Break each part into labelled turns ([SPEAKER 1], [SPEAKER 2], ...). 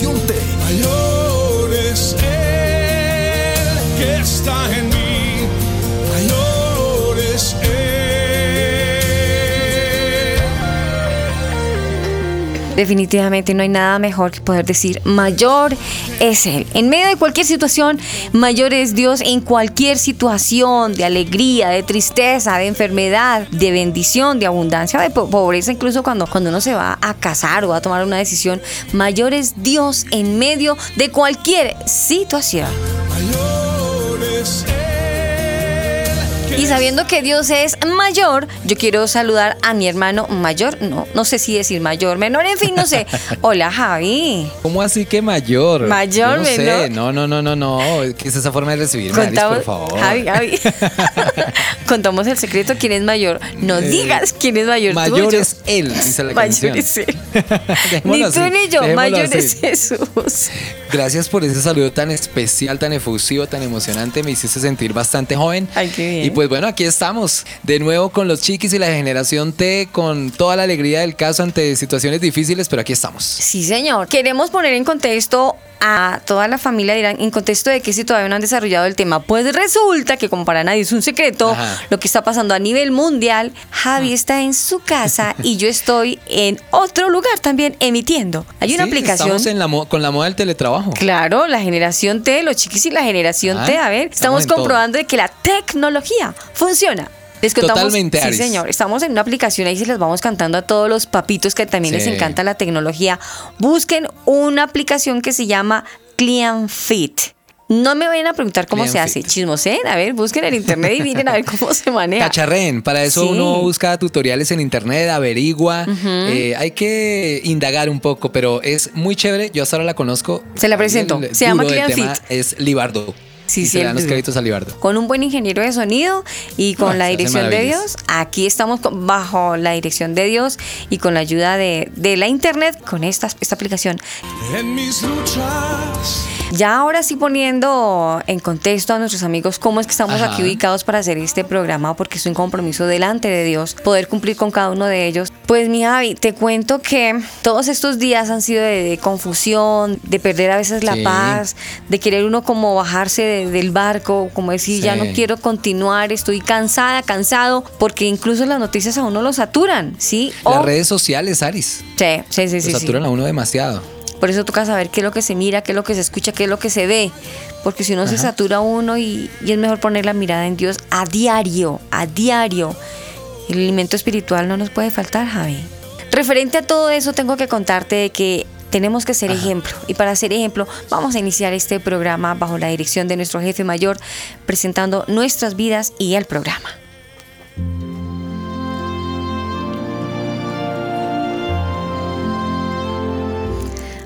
[SPEAKER 1] salvación te el que está en mí.
[SPEAKER 2] Definitivamente no hay nada mejor que poder decir, mayor es Él. En medio de cualquier situación, mayor es Dios en cualquier situación de alegría, de tristeza, de enfermedad, de bendición, de abundancia, de pobreza, incluso cuando, cuando uno se va a casar o a tomar una decisión. Mayor es Dios en medio de cualquier situación. Mayor es y sabiendo que Dios es mayor, yo quiero saludar a mi hermano mayor. No, no sé si decir mayor, menor, en fin, no sé. Hola, Javi.
[SPEAKER 3] ¿Cómo así que mayor?
[SPEAKER 2] Mayor,
[SPEAKER 3] no
[SPEAKER 2] menor.
[SPEAKER 3] Sé. No, no, no, no, no. ¿Qué es esa forma de recibir? Contamos, por favor.
[SPEAKER 2] Javi, Javi. Contamos el secreto. ¿Quién es mayor? No eh, digas quién es mayor.
[SPEAKER 3] Mayor es él, dice la
[SPEAKER 2] mayor es él. ni tú ni yo. Mayor es Jesús.
[SPEAKER 3] Gracias por ese saludo tan especial, tan efusivo, tan emocionante. Me hiciste sentir bastante joven.
[SPEAKER 2] Ay, qué bien.
[SPEAKER 3] Y pues bueno, aquí estamos de nuevo con los chiquis y la generación T, con toda la alegría del caso ante situaciones difíciles, pero aquí estamos.
[SPEAKER 2] Sí, señor. Queremos poner en contexto a toda la familia dirán, en contexto de que si todavía no han desarrollado el tema, pues resulta que como para nadie es un secreto, lo que está pasando a nivel mundial, Javi está en su casa y yo estoy en otro lugar también emitiendo. Hay una aplicación.
[SPEAKER 3] Estamos en la con la moda del teletrabajo.
[SPEAKER 2] Claro, la generación T, los chiquis y la generación ah, T, a ver, estamos, comprobando de que la tecnología funciona.
[SPEAKER 3] Totalmente,
[SPEAKER 2] Sí, señor. Estamos en una aplicación ahí se les vamos cantando a todos los papitos que también les encanta la tecnología. Busquen una aplicación que se llama Clean Fit. No me vayan a preguntar cómo se hace. Chismosen, a ver, busquen en internet y miren a ver cómo se maneja.
[SPEAKER 3] Cacharren, para eso uno busca tutoriales en internet, averigua. Eh, hay que indagar un poco, pero es muy chévere. Yo hasta ahora la conozco.
[SPEAKER 2] Se la presento. se llama Clean Fit.
[SPEAKER 3] Es Libardo.
[SPEAKER 2] Sí, sí.
[SPEAKER 3] los créditos a Libardo.
[SPEAKER 2] Con un buen ingeniero de sonido y con la dirección de Dios. Aquí estamos bajo la dirección de Dios y con la ayuda de, de la internet con esta, esta aplicación. En mis luchas ya ahora sí poniendo en contexto a nuestros amigos cómo es que estamos aquí ubicados para hacer este programa, porque es un compromiso delante de Dios, poder cumplir con cada uno de ellos. Pues mi Javi, te cuento que todos estos días han sido de, confusión, de perder a veces la paz, de querer uno como bajarse del barco, como decir, ya no quiero continuar, estoy cansada, cansado, porque incluso las noticias a uno lo saturan, ¿sí?
[SPEAKER 3] Las redes sociales, Aris.
[SPEAKER 2] Sí, sí, sí. sí
[SPEAKER 3] lo saturan a uno demasiado.
[SPEAKER 2] Por eso toca saber qué es lo que se mira, qué es lo que se escucha, qué es lo que se ve. Porque si no se satura uno y, es mejor poner la mirada en Dios a diario, a diario. El alimento espiritual no nos puede faltar, Javi. Referente a todo eso, tengo que contarte que tenemos que ser ejemplo. Y para ser ejemplo, vamos a iniciar este programa bajo la dirección de nuestro jefe mayor, presentando nuestras vidas y el programa.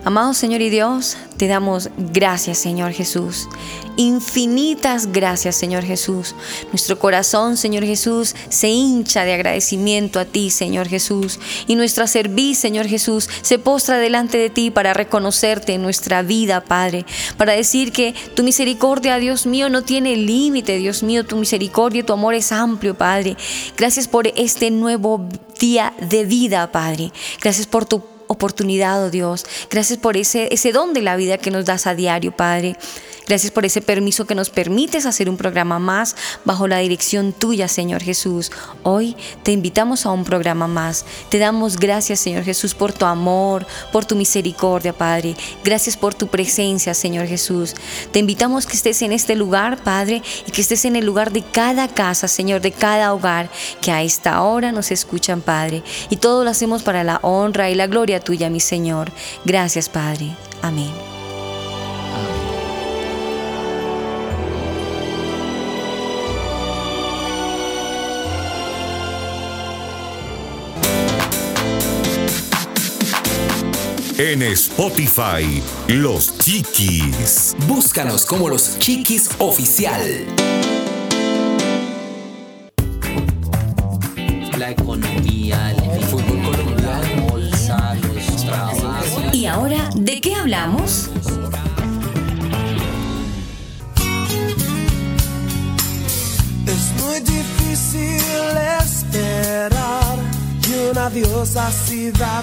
[SPEAKER 2] Amado Señor y Dios, te damos gracias, Señor Jesús. Infinitas gracias, Señor Jesús. Nuestro corazón, Señor Jesús, se hincha de agradecimiento a ti, Señor Jesús. Y nuestra cerviz, Señor Jesús, se postra delante de ti para reconocerte en nuestra vida, Padre. Para decir que tu misericordia, Dios mío, no tiene límite, Dios mío. Tu misericordia, tu amor es amplio, Padre. Gracias por este nuevo día de vida, Padre. Gracias por tu oportunidad, oh Dios. Gracias por ese, ese don de la vida que nos das a diario, Padre. Gracias por ese permiso que nos permites hacer un programa más bajo la dirección tuya, Señor Jesús. Hoy te invitamos a un programa más. Te damos gracias, Señor Jesús, por tu amor, por tu misericordia, Padre. Gracias por tu presencia, Señor Jesús. Te invitamos que estés en este lugar, Padre, y que estés en el lugar de cada casa, Señor, de cada hogar, que a esta hora nos escuchan, Padre. Y todo lo hacemos para la honra y la gloria tuya, mi Señor. Gracias, Padre. Amén.
[SPEAKER 1] En Spotify, Los Chiquis. Búscanos como Los Chiquis Oficial.
[SPEAKER 4] La economía,
[SPEAKER 2] qué hablamos?
[SPEAKER 5] Es muy difícil esperar que una diosa así dar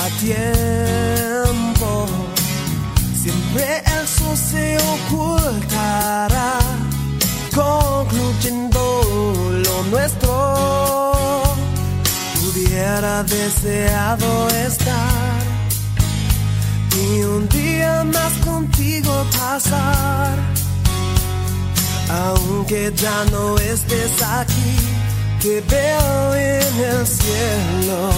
[SPEAKER 5] a tiempo. Siempre el sol se ocultará, concluyendo lo nuestro. Hubiera deseado estar y un día más contigo pasar. Aunque ya no estés aquí, te veo en el cielo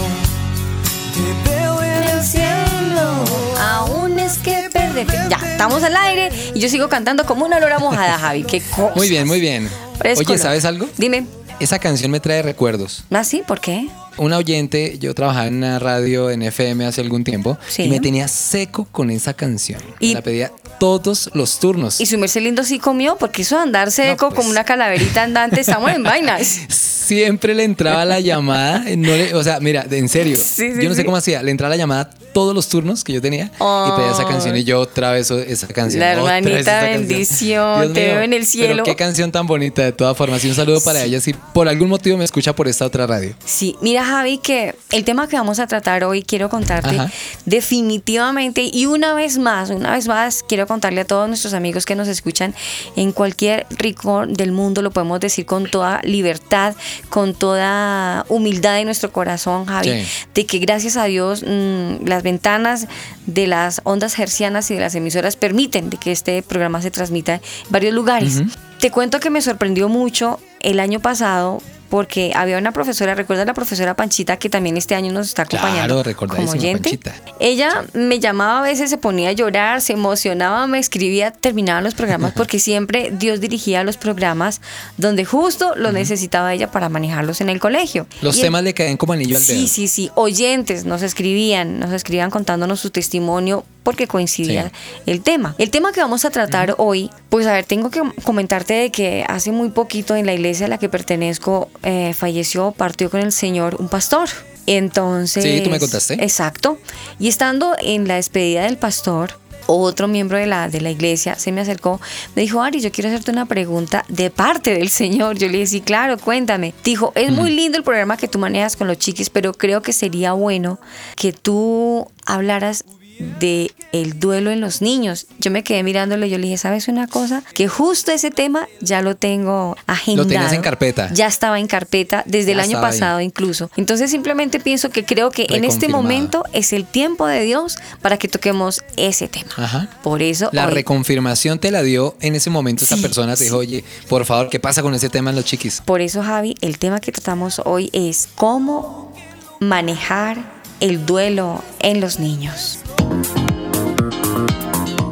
[SPEAKER 5] te veo en el cielo.
[SPEAKER 2] Aún es que perder. Ya, estamos al aire y yo sigo cantando como una lora mojada, Javi. Qué cosa.
[SPEAKER 3] Muy bien, muy bien. Oye, ¿sabes algo?
[SPEAKER 2] Dime.
[SPEAKER 3] Esa canción me trae recuerdos.
[SPEAKER 2] ¿Ah, sí? ¿Por qué?
[SPEAKER 3] Una oyente, yo trabajaba en una radio en FM hace algún tiempo
[SPEAKER 2] Sí.
[SPEAKER 3] y me tenía seco con esa canción.
[SPEAKER 2] Y-
[SPEAKER 3] la pedía todos los turnos.
[SPEAKER 2] Y su merced lindo sí comió, porque de andar seco
[SPEAKER 3] pues.
[SPEAKER 2] como una calaverita andante, estamos en vainas.
[SPEAKER 3] Siempre le entraba la llamada, no le- o sea, mira, en serio,
[SPEAKER 2] Sí, sí,
[SPEAKER 3] yo no sé cómo hacía, le entraba la llamada todos los turnos que yo tenía y pedía esa canción y yo otra vez esa canción.
[SPEAKER 2] La hermanita
[SPEAKER 3] canción.
[SPEAKER 2] bendición, te
[SPEAKER 3] mío,
[SPEAKER 2] veo en el cielo.
[SPEAKER 3] Pero qué canción tan bonita de todas formas y un saludo para ella si por algún motivo me escucha por esta otra radio.
[SPEAKER 2] Sí, mira Javi, que el tema que vamos a tratar hoy quiero contarte
[SPEAKER 3] Ajá.
[SPEAKER 2] definitivamente y una vez más, una vez más quiero contarle a todos nuestros amigos que nos escuchan en cualquier rincón del mundo, lo podemos decir con toda libertad, con toda humildad en nuestro corazón, Javi,
[SPEAKER 3] Sí.
[SPEAKER 2] de que gracias a Dios mm, las ventanas de las ondas hercianas y de las emisoras permiten de que este programa se transmita en varios lugares. Te cuento que me sorprendió mucho el año pasado porque había una profesora, recuerda la profesora Panchita que también este año nos está acompañando
[SPEAKER 3] Claro,
[SPEAKER 2] como oyente.
[SPEAKER 3] Panchita.
[SPEAKER 2] Ella me llamaba a veces, se ponía a llorar, se emocionaba, me escribía, terminaban los programas porque siempre Dios dirigía los programas donde justo lo necesitaba ella para manejarlos en el colegio.
[SPEAKER 3] Los
[SPEAKER 2] Y el-
[SPEAKER 3] temas le caen como anillo al dedo.
[SPEAKER 2] Sí, sí, sí. Oyentes nos escribían, nos escribían contándonos su testimonio porque coincidía
[SPEAKER 3] Sí.
[SPEAKER 2] el tema. El tema que vamos a tratar hoy, pues a ver, tengo que comentarte de que hace muy poquito en la iglesia a la que pertenezco eh, falleció, partió con el Señor un pastor. Entonces.
[SPEAKER 3] Sí, tú me contaste.
[SPEAKER 2] Exacto. Y estando en la despedida del pastor, otro miembro de la, de la iglesia se me acercó, me dijo, Ari, yo quiero hacerte una pregunta de parte del Señor. Yo le dije, sí, claro, cuéntame. Dijo, es muy lindo el programa que tú manejas con los chiquis, pero creo que sería bueno que tú hablaras de el duelo en los niños. Yo me quedé mirándole y yo le dije, ¿sabes una cosa? Que justo ese tema ya lo tengo agendado.
[SPEAKER 3] tenías en carpeta.
[SPEAKER 2] Ya estaba en carpeta desde el año
[SPEAKER 3] ahí.
[SPEAKER 2] pasado incluso. Entonces simplemente pienso que creo que en este momento es el tiempo de Dios para que toquemos ese tema.
[SPEAKER 3] Ajá.
[SPEAKER 2] Por eso
[SPEAKER 3] La
[SPEAKER 2] hoy-
[SPEAKER 3] reconfirmación te la dio en ese momento esa
[SPEAKER 2] Sí,
[SPEAKER 3] persona, te dijo, oye, por favor, ¿qué pasa con ese tema en los chiquis?
[SPEAKER 2] por eso Javi, el tema que tratamos hoy es cómo manejar el duelo en los niños.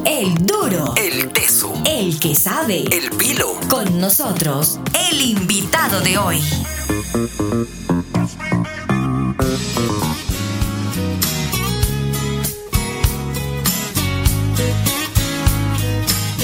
[SPEAKER 6] El duro.
[SPEAKER 1] El teso.
[SPEAKER 6] El que sabe.
[SPEAKER 1] El pilo.
[SPEAKER 6] Con nosotros, el invitado de hoy.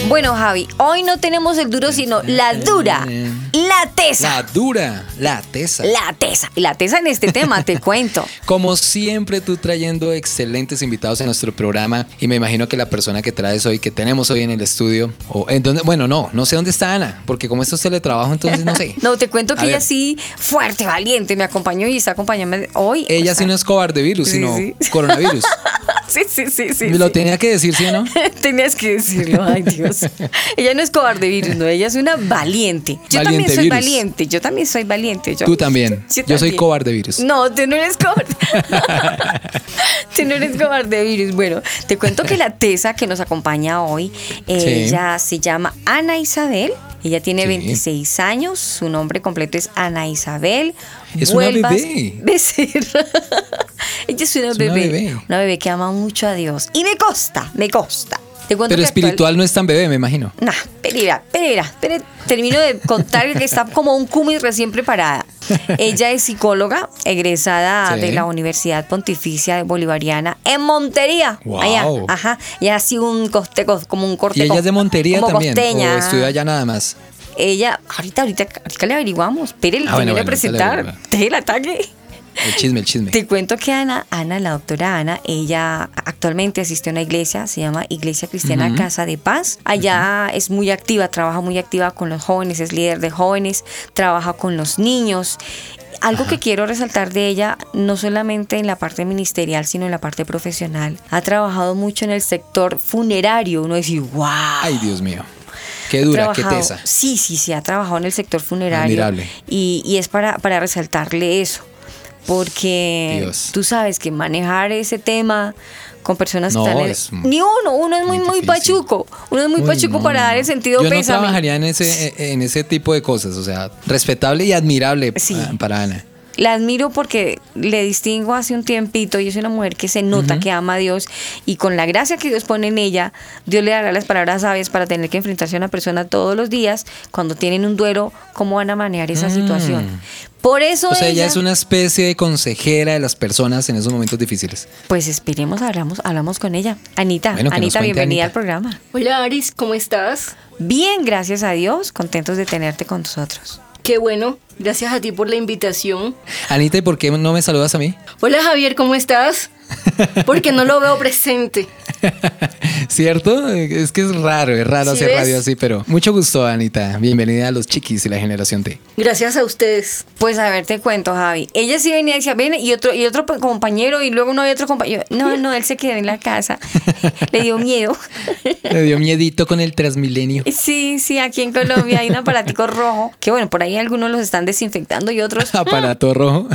[SPEAKER 2] Bueno, Javi, hoy no tenemos el duro, sino la dura, la tesa.
[SPEAKER 3] La dura, la tesa.
[SPEAKER 2] La tesa. Y la tesa en este tema, te cuento.
[SPEAKER 3] Como siempre, tú trayendo excelentes invitados a nuestro programa y me imagino que la persona que traes hoy, que tenemos hoy en el estudio, o en donde, bueno, no, no sé dónde está Ana, porque como esto es teletrabajo, entonces no sé.
[SPEAKER 2] No, te cuento que
[SPEAKER 3] A
[SPEAKER 2] ella
[SPEAKER 3] ver.
[SPEAKER 2] sí, fuerte, valiente, me acompañó y está acompañándome hoy.
[SPEAKER 3] Ella
[SPEAKER 2] O
[SPEAKER 3] sí no es cobarde virus,
[SPEAKER 2] Sí,
[SPEAKER 3] sino
[SPEAKER 2] sí.
[SPEAKER 3] coronavirus.
[SPEAKER 2] Sí, sí, sí, sí.
[SPEAKER 3] Lo
[SPEAKER 2] sí.
[SPEAKER 3] tenía que decir, ¿sí o no?
[SPEAKER 2] Tenías que decirlo, ay Dios. Ella no es cobarde virus, no, ella es una valiente. Yo también
[SPEAKER 3] Valiente
[SPEAKER 2] soy
[SPEAKER 3] virus.
[SPEAKER 2] valiente, yo también soy valiente. Yo,
[SPEAKER 3] Tú también. Yo soy
[SPEAKER 2] también.
[SPEAKER 3] cobarde virus.
[SPEAKER 2] No, tú no eres cobarde. tú no eres cobarde virus. Bueno, te cuento que la tesa que nos acompaña hoy,
[SPEAKER 3] Sí.
[SPEAKER 2] ella se llama Ana Isabel. Ella tiene
[SPEAKER 3] Sí.
[SPEAKER 2] 26 años, su nombre completo es Ana Isabel.
[SPEAKER 3] Es una bebé.
[SPEAKER 2] Becerra. Ella es una,
[SPEAKER 3] Es una
[SPEAKER 2] bebé. Una bebé que ama mucho a Dios. Y me consta, me. Te cuento
[SPEAKER 3] Pero
[SPEAKER 2] que actual-
[SPEAKER 3] espiritual no es tan bebé, me imagino.
[SPEAKER 2] Nah, perira, perira. Termino de contar que está como un cumis recién preparada. Ella es psicóloga, egresada
[SPEAKER 3] Sí.
[SPEAKER 2] de la Universidad Pontificia Bolivariana en Montería.
[SPEAKER 3] Wow.
[SPEAKER 2] Allá, ajá. Y así un coste, como un corte.
[SPEAKER 3] Y ella es de Montería
[SPEAKER 2] como
[SPEAKER 3] también.
[SPEAKER 2] costeña.
[SPEAKER 3] O estudia allá nada más.
[SPEAKER 2] Ella, ahorita, ahorita, ahorita le averiguamos. Pero
[SPEAKER 3] Ah, bueno,
[SPEAKER 2] a presentar. el ataque.
[SPEAKER 3] El chisme, el chisme.
[SPEAKER 2] Te cuento que Ana, Ana, la doctora Ana, ella actualmente asiste a una iglesia, se llama Iglesia Cristiana Casa de Paz. Allá es muy activa, trabaja muy activa con los jóvenes, es líder de jóvenes, trabaja con los niños. Algo que quiero resaltar de ella, no solamente en la parte ministerial, sino en la parte profesional, ha trabajado mucho en el sector funerario. Uno dice, wow.
[SPEAKER 3] Ay, Dios mío. Qué dura, qué tesa.
[SPEAKER 2] Sí, sí, sí, ha trabajado en el sector funerario.
[SPEAKER 3] Admirable.
[SPEAKER 2] Y, y es para, para resaltarle eso. Porque
[SPEAKER 3] Dios.
[SPEAKER 2] tú sabes que manejar ese tema con personas
[SPEAKER 3] No,
[SPEAKER 2] que están en-
[SPEAKER 3] es
[SPEAKER 2] Ni uno, uno es muy,
[SPEAKER 3] muy
[SPEAKER 2] pachuco. Uno es muy
[SPEAKER 3] Uy,
[SPEAKER 2] pachuco
[SPEAKER 3] no,
[SPEAKER 2] para
[SPEAKER 3] no,
[SPEAKER 2] dar el
[SPEAKER 3] no.
[SPEAKER 2] sentido
[SPEAKER 3] Yo no
[SPEAKER 2] pésame.
[SPEAKER 3] trabajaría en ese, en ese tipo de cosas. O sea, respetable y admirable
[SPEAKER 2] Sí.
[SPEAKER 3] para Ana.
[SPEAKER 2] La admiro porque le distingo hace un tiempito y es una mujer que se nota que ama a Dios y con la gracia que Dios pone en ella, Dios le dará las palabras sabias para tener que enfrentarse a una persona todos los días cuando tienen un duelo, cómo van a manejar esa situación. Por eso
[SPEAKER 3] Mm. O sea, ella
[SPEAKER 2] ella,
[SPEAKER 3] es una especie de consejera de las personas en esos momentos difíciles.
[SPEAKER 2] pues esperemos, hablamos, hablamos con ella. Anita,
[SPEAKER 3] Bueno,
[SPEAKER 2] Anita, bienvenida
[SPEAKER 3] Anita.
[SPEAKER 2] al programa.
[SPEAKER 7] Hola Aris, ¿cómo estás?
[SPEAKER 2] Bien, gracias a Dios, contentos de tenerte con nosotros.
[SPEAKER 7] Qué bueno, gracias a ti por la invitación.
[SPEAKER 3] Anita, ¿y por qué no me saludas a mí?
[SPEAKER 7] Hola Javier, ¿cómo estás? Porque no lo veo presente.
[SPEAKER 3] ¿Cierto? Es que es raro, es raro
[SPEAKER 7] ¿Sí
[SPEAKER 3] hacer
[SPEAKER 7] ves?
[SPEAKER 3] radio así, pero mucho gusto, Anita. Bienvenida a los chiquis y la generación T.
[SPEAKER 7] Gracias a ustedes.
[SPEAKER 2] Pues a ver, te cuento, Javi. Ella sí venía y decía, ven, y otro, y otro compañero, y luego no hay otro compañero. No, no, él se quedó en la casa. Le dio miedo.
[SPEAKER 3] Me dio miedito con el Transmilenio.
[SPEAKER 2] Sí, sí, aquí en Colombia hay un aparatico rojo, que bueno, por ahí algunos los están desinfectando y otros
[SPEAKER 3] Aparato rojo,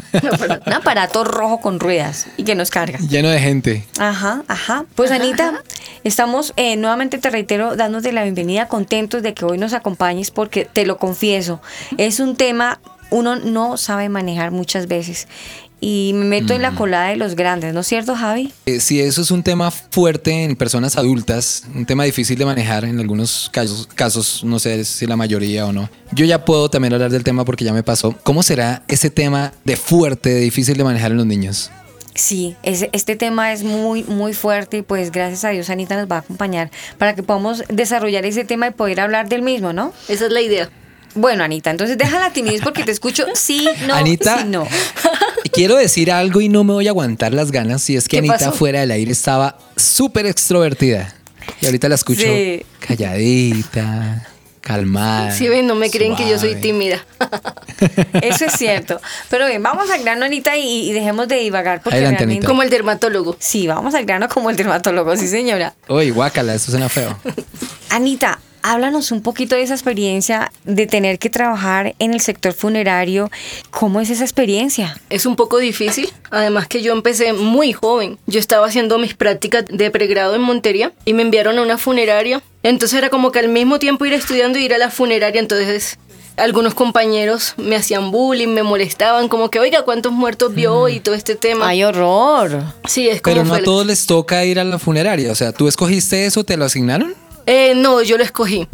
[SPEAKER 2] un aparato rojo con ruedas y que nos carga.
[SPEAKER 3] Lleno de gente.
[SPEAKER 2] Ajá, ajá. Pues Anita, estamos eh, nuevamente, te reitero, dándote la bienvenida, contentos de que hoy nos acompañes porque te lo confieso, es un tema uno no sabe manejar muchas veces y me meto en la colada de los grandes, ¿no es cierto, Javi?
[SPEAKER 3] Eh, Si eso es un tema fuerte en personas adultas, un tema difícil de manejar en algunos casos, casos, no sé si la mayoría o no. Yo ya puedo también hablar del tema porque ya me pasó. ¿Cómo será ese tema de fuerte, de difícil de manejar en los niños?
[SPEAKER 2] Sí, ese- este tema es muy, muy fuerte y pues gracias a Dios Anita nos va a acompañar para que podamos desarrollar ese tema y poder hablar del mismo, ¿no?
[SPEAKER 7] Esa es la idea.
[SPEAKER 2] Bueno, Anita, entonces deja la timidez porque te escucho sí, no,
[SPEAKER 3] Anita,
[SPEAKER 2] sí, no.
[SPEAKER 3] quiero decir algo y no me voy a aguantar las ganas. Si es que
[SPEAKER 7] ¿Qué
[SPEAKER 3] Anita
[SPEAKER 7] pasó?
[SPEAKER 3] fuera del aire estaba súper extrovertida. Y ahorita la escucho
[SPEAKER 2] Sí.
[SPEAKER 3] calladita, calmada.
[SPEAKER 7] Si ven, no me creen que yo soy tímida.
[SPEAKER 2] Eso es cierto. Pero bien, vamos al grano, Anita, y, y dejemos de divagar porque
[SPEAKER 3] Adelante,
[SPEAKER 2] realmente...
[SPEAKER 3] Anita.
[SPEAKER 7] Como el dermatólogo.
[SPEAKER 2] Sí, vamos al grano como el dermatólogo, sí señora.
[SPEAKER 3] Uy, guácala, eso suena feo.
[SPEAKER 2] Anita, háblanos un poquito de esa experiencia de tener que trabajar en el sector funerario. ¿Cómo es esa experiencia?
[SPEAKER 7] Es un poco difícil, además que yo empecé muy joven. Yo estaba haciendo mis prácticas de pregrado en Montería y me enviaron a una funeraria. Entonces era como que al mismo tiempo ir estudiando y ir a la funeraria. Entonces algunos compañeros me hacían bullying, me molestaban, como que, oiga, ¿cuántos muertos vio hoy? y todo este tema.
[SPEAKER 2] ¡Ay, horror!
[SPEAKER 7] sí, es como
[SPEAKER 3] Pero no
[SPEAKER 7] fue
[SPEAKER 3] a
[SPEAKER 7] el-
[SPEAKER 3] todos les toca ir a la funeraria. O sea, ¿tú escogiste eso? ¿Te lo asignaron?
[SPEAKER 7] Eh, no, yo lo escogí.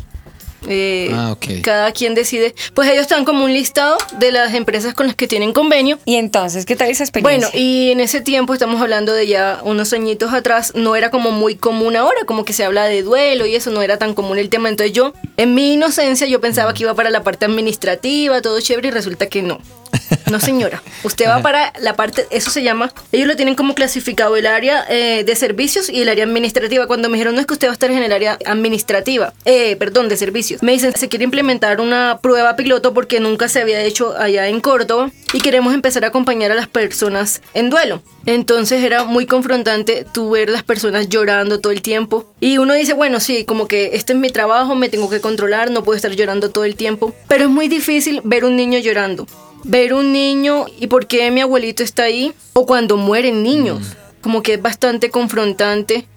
[SPEAKER 7] Eh,
[SPEAKER 3] Ah, ok.
[SPEAKER 7] Cada quien decide. Pues ellos están como un listado de las empresas con las que tienen convenio.
[SPEAKER 2] Y entonces, ¿qué tal esa
[SPEAKER 7] Bueno,
[SPEAKER 2] experiencia?
[SPEAKER 7] y en ese tiempo, estamos hablando de ya unos añitos atrás, no era como muy común ahora, como que se habla de duelo y eso no era tan común el tema. Entonces yo, en mi inocencia, yo pensaba que iba para la parte administrativa, todo chévere, y resulta que no. No, señora. Usted va para la parte, eso se llama, ellos lo tienen como clasificado el área eh, de servicios y el área administrativa. Cuando me dijeron, no es que usted va a estar en el área administrativa, eh, perdón, de servicios. Me dicen, se quiere implementar una prueba piloto porque nunca se había hecho allá en Córdoba y queremos empezar a acompañar a las personas en duelo. Entonces era muy confrontante tú ver las personas llorando todo el tiempo. Y uno dice, bueno, sí, como que este es mi trabajo, me tengo que controlar, no puedo estar llorando todo el tiempo. Pero es muy difícil ver un niño llorando ver un niño y por qué mi abuelito está ahí, o cuando mueren niños, como que es bastante confrontante,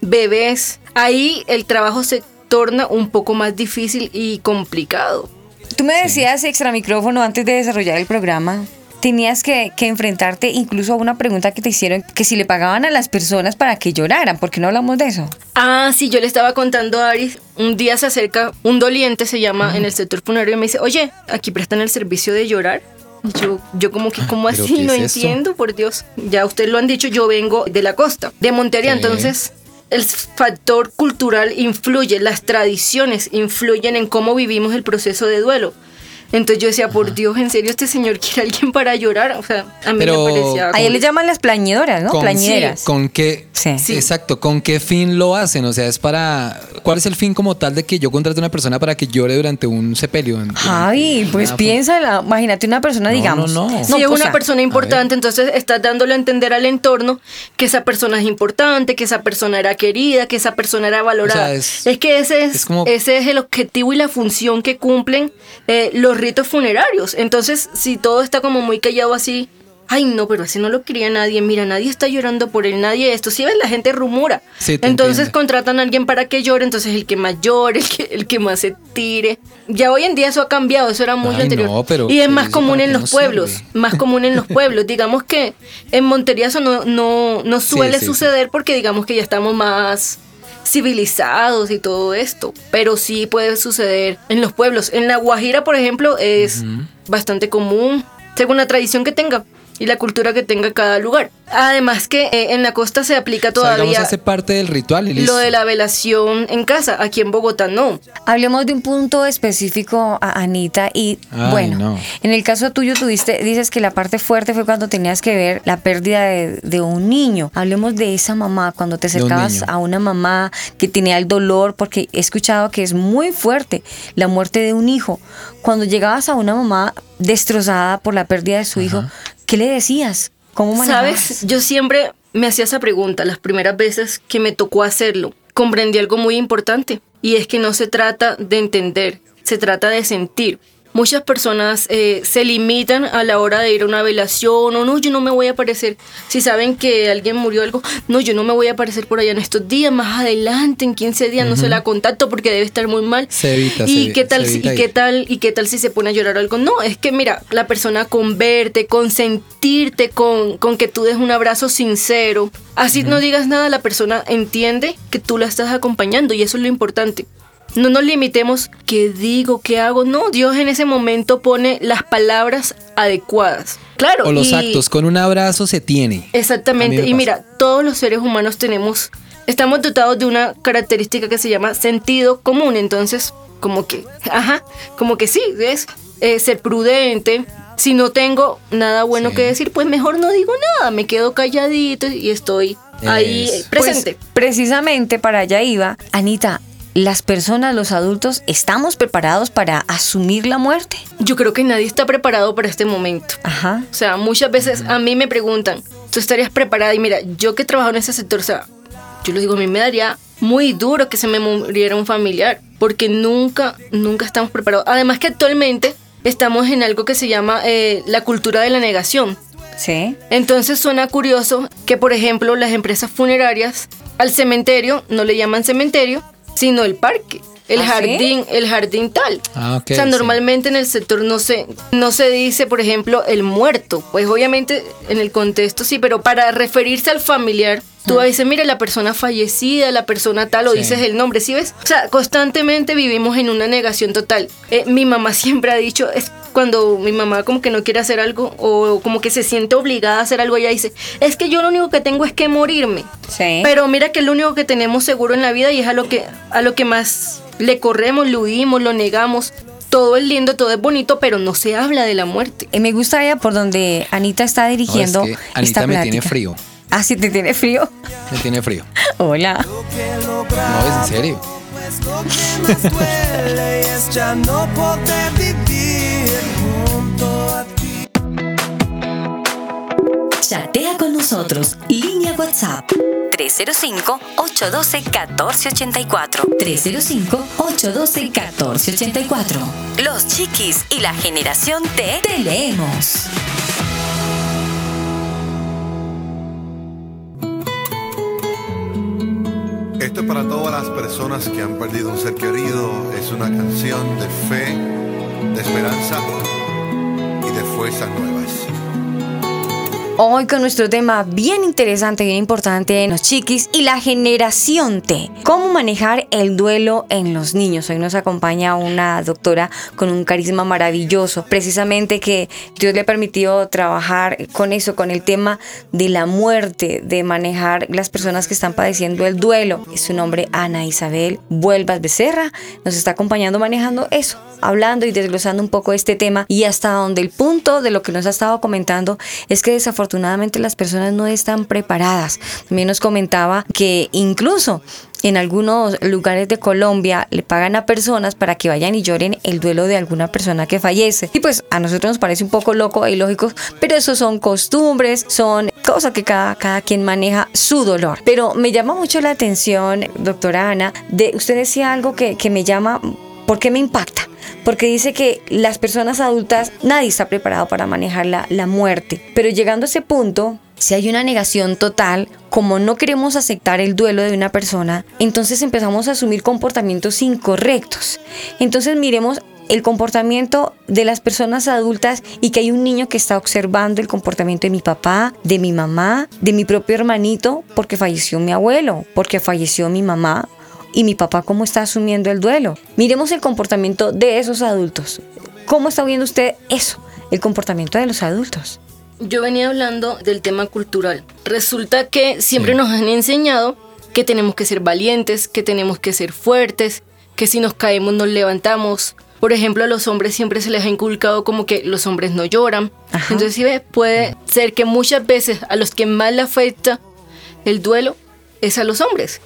[SPEAKER 7] bebés, ahí el trabajo se torna un poco más difícil y complicado.
[SPEAKER 2] Tú me decías extra micrófono antes de desarrollar el programa. Tenías que, que enfrentarte incluso a una pregunta que te hicieron, que si le pagaban a las personas para que lloraran, ¿por qué no hablamos de eso?
[SPEAKER 7] Ah, sí, yo le estaba contando a Aris, un día se acerca un doliente, se llama, en el sector funerario, y me dice, oye, aquí prestan el servicio de llorar. Y Yo, yo como que, ¿cómo
[SPEAKER 3] ¿Pero
[SPEAKER 7] así? No
[SPEAKER 3] es
[SPEAKER 7] entiendo, por Dios. Ya ustedes lo han dicho, yo vengo de la costa, de Montería,
[SPEAKER 3] Sí.
[SPEAKER 7] entonces el factor cultural influye, las tradiciones influyen en cómo vivimos el proceso de duelo. Entonces yo decía, por Dios, ¿en serio este señor quiere a alguien para llorar? O sea, a mí
[SPEAKER 3] Pero-
[SPEAKER 7] me parecía...
[SPEAKER 2] A él le llaman las plañidoras, ¿no?
[SPEAKER 3] Con-
[SPEAKER 2] Plañideras.
[SPEAKER 3] ¿Con qué?
[SPEAKER 2] Sí.
[SPEAKER 7] Sí.
[SPEAKER 3] Exacto, ¿con qué fin lo hacen? O sea, es para... ¿Cuál es el fin como tal de que yo contrate a una persona para que llore durante un sepelio? Durante
[SPEAKER 2] Javi, pues
[SPEAKER 3] una-
[SPEAKER 2] piénsala. Imagínate una persona,
[SPEAKER 3] No,
[SPEAKER 2] digamos.
[SPEAKER 3] no, no.
[SPEAKER 7] Si es una persona importante, entonces estás dándole a entender al entorno que esa persona es importante, que esa persona era querida, que esa persona era valorada.
[SPEAKER 3] O sea, es-
[SPEAKER 7] es, que ese es,
[SPEAKER 3] es como-
[SPEAKER 7] ese es el objetivo y la función que cumplen eh, los ritos funerarios. Entonces, si todo está como muy callado así, ay no, pero así no lo quería nadie, mira, nadie está llorando por él, nadie esto. Si ves, la gente rumora.
[SPEAKER 3] Sí,
[SPEAKER 7] entonces
[SPEAKER 3] entiendo.
[SPEAKER 7] contratan a alguien para que llore, entonces el que más llore, el que, el que más se tire. Ya hoy en día eso ha cambiado, eso era muy
[SPEAKER 3] Ay,
[SPEAKER 7] anterior.
[SPEAKER 3] no, pero-
[SPEAKER 7] y es más común en los pueblos,
[SPEAKER 3] sirve.
[SPEAKER 7] más común en los pueblos. digamos que en Montería eso no, no, no suele
[SPEAKER 3] sí, sí.
[SPEAKER 7] suceder porque digamos que ya estamos más civilizados y todo esto, pero sí puede suceder en los pueblos. En La Guajira, por ejemplo, es bastante común, según la tradición que tenga y la cultura que tenga cada lugar. Además que eh, en la costa se aplica
[SPEAKER 3] O sea, digamos,
[SPEAKER 7] todavía
[SPEAKER 3] hace parte del ritual y listo.
[SPEAKER 7] lo de la velación en casa, aquí en Bogotá no.
[SPEAKER 2] Hablemos de un punto específico, a Anita, y
[SPEAKER 3] Ay,
[SPEAKER 2] bueno,
[SPEAKER 3] no.
[SPEAKER 2] en el caso tuyo tuviste, dices que la parte fuerte fue cuando tenías que ver la pérdida de, de un niño. Hablemos de esa mamá, cuando te
[SPEAKER 3] un
[SPEAKER 2] acercabas a una mamá que tenía el dolor, porque he escuchado que es muy fuerte la muerte de un hijo. Cuando llegabas a una mamá destrozada por la pérdida de su hijo, ¿qué le decías? ¿Cómo manejabas?
[SPEAKER 7] ¿Sabes? Yo siempre me hacía esa pregunta las primeras veces que me tocó hacerlo. Comprendí algo muy importante y es que no se trata de entender, se trata de sentir. Muchas personas eh, se limitan a la hora de ir a una velación o no, yo no me voy a aparecer. Si saben que alguien murió algo, no, yo no me voy a aparecer por allá en estos días, más adelante, en 15 días, no se la contacto porque debe estar muy mal.
[SPEAKER 3] Se evita,
[SPEAKER 7] ¿Y
[SPEAKER 3] se-
[SPEAKER 7] qué tal,
[SPEAKER 3] se
[SPEAKER 7] si- y qué tal y qué tal si se pone a llorar algo? No, es que mira, la persona con verte, con sentirte, con, con que tú des un abrazo sincero. Así no digas nada, la persona entiende que tú la estás acompañando y eso es lo importante. No nos limitemos qué digo, qué hago. No, Dios en ese momento pone las palabras adecuadas. Claro.
[SPEAKER 3] O los
[SPEAKER 7] y-
[SPEAKER 3] actos, con un abrazo se tiene.
[SPEAKER 7] Exactamente.
[SPEAKER 3] me
[SPEAKER 7] Y
[SPEAKER 3] pasa.
[SPEAKER 7] mira, todos los seres humanos tenemos, estamos dotados de una característica que se llama sentido común. Entonces, como que, ajá, como que sí, ¿ves? Eh, ser prudente. Si no tengo nada bueno
[SPEAKER 3] Sí.
[SPEAKER 7] que decir, pues mejor no digo nada, me quedo calladito y estoy ahí presente.
[SPEAKER 2] Pues, precisamente para allá iba. Anita, las personas, los adultos, ¿estamos preparados para asumir la muerte?
[SPEAKER 7] Yo creo que nadie está preparado para este momento.
[SPEAKER 2] Ajá.
[SPEAKER 7] O sea, muchas veces a mí me preguntan, ¿tú estarías preparada? Y mira, yo que trabajo en ese sector, o sea, yo les digo, a mí me daría muy duro que se me muriera un familiar, porque nunca, nunca estamos preparados. Además que actualmente estamos en algo que se llama eh, la cultura de la negación.
[SPEAKER 2] Sí.
[SPEAKER 7] Entonces suena curioso que, por ejemplo, las empresas funerarias al cementerio no le llaman cementerio, sino el parque. el
[SPEAKER 2] ¿Ah, sí?
[SPEAKER 7] jardín, el jardín tal.
[SPEAKER 3] Ah, ok,
[SPEAKER 7] o sea,
[SPEAKER 3] sí.
[SPEAKER 7] normalmente en el sector no se, no se dice, por ejemplo, el muerto. Pues obviamente en el contexto sí, pero para referirse al familiar, tú a veces, mira, la persona fallecida, la persona tal, o
[SPEAKER 3] Sí.
[SPEAKER 7] dices el nombre, ¿sí ves? O sea, constantemente vivimos en una negación total. Eh, mi mamá siempre ha dicho, es cuando mi mamá como que no quiere hacer algo o como que se siente obligada a hacer algo, ella dice, es que yo lo único que tengo es que morirme.
[SPEAKER 2] Sí.
[SPEAKER 7] Pero mira que es lo único que tenemos seguro en la vida y es a lo que, a lo que más le corremos, lo huimos, lo negamos. Todo es lindo, todo es bonito, pero no se habla de la muerte.
[SPEAKER 2] Eh, me gusta ella por donde Anita está
[SPEAKER 3] No, es
[SPEAKER 2] dirigiendo
[SPEAKER 3] que
[SPEAKER 2] esta
[SPEAKER 3] Anita me tiene frío.
[SPEAKER 2] Ah, sí, te tiene frío.
[SPEAKER 3] Me tiene frío.
[SPEAKER 2] Hola.
[SPEAKER 3] No, es en serio.
[SPEAKER 6] Chatea con nosotros. Línea WhatsApp 305-812-1484. 305-812-1484. Los chiquis y la generación T te leemos.
[SPEAKER 8] Para todas las personas que han perdido un ser querido. Es una canción de fe, de esperanza y de fuerzas nuevas.
[SPEAKER 2] Hoy con nuestro tema bien interesante, bien importante en los chiquis y la generación T. ¿Cómo manejar el duelo en los niños? Hoy nos acompaña una doctora con un carisma maravilloso, precisamente que Dios le permitió trabajar con eso, con el tema de la muerte, de manejar las personas que están padeciendo el duelo. Su nombre Ana Isabel Vuelvas Becerra. Nos está acompañando manejando eso, hablando y desglosando un poco este tema y hasta donde el punto de lo que nos ha estado comentando es que desafortunadamente las personas no están preparadas. También nos comentaba que incluso en algunos lugares de Colombia le pagan a personas para que vayan y lloren el duelo de alguna persona que fallece. Y pues a nosotros nos parece un poco loco e ilógico, pero eso son costumbres, son cosas que cada, cada quien maneja su dolor. Pero me llama mucho la atención, doctora Ana, de usted decía algo que, que me llama, ¿por qué me impacta? Porque dice que las personas adultas, nadie está preparado para manejar la, la muerte. Pero llegando a ese punto, si hay una negación total, como no queremos aceptar el duelo de una persona, entonces empezamos a asumir comportamientos incorrectos. Entonces miremos el comportamiento de las personas adultas y que hay un niño que está observando el comportamiento de mi papá, de mi mamá, de mi propio hermanito, porque falleció mi abuelo, porque falleció mi mamá, y mi papá cómo está asumiendo el duelo. Miremos el comportamiento de esos adultos. ¿Cómo está viendo usted eso, el comportamiento de los adultos?
[SPEAKER 7] Yo venía hablando del tema cultural. Resulta que siempre
[SPEAKER 3] Sí.
[SPEAKER 7] nos han enseñado que tenemos que ser valientes, que tenemos que ser fuertes, que si nos caemos nos levantamos. Por ejemplo, a los hombres siempre se les ha inculcado como que los hombres no lloran.
[SPEAKER 2] Ajá.
[SPEAKER 7] Entonces, si ves, puede ser que muchas veces a los que más le afecta el duelo es a los hombres.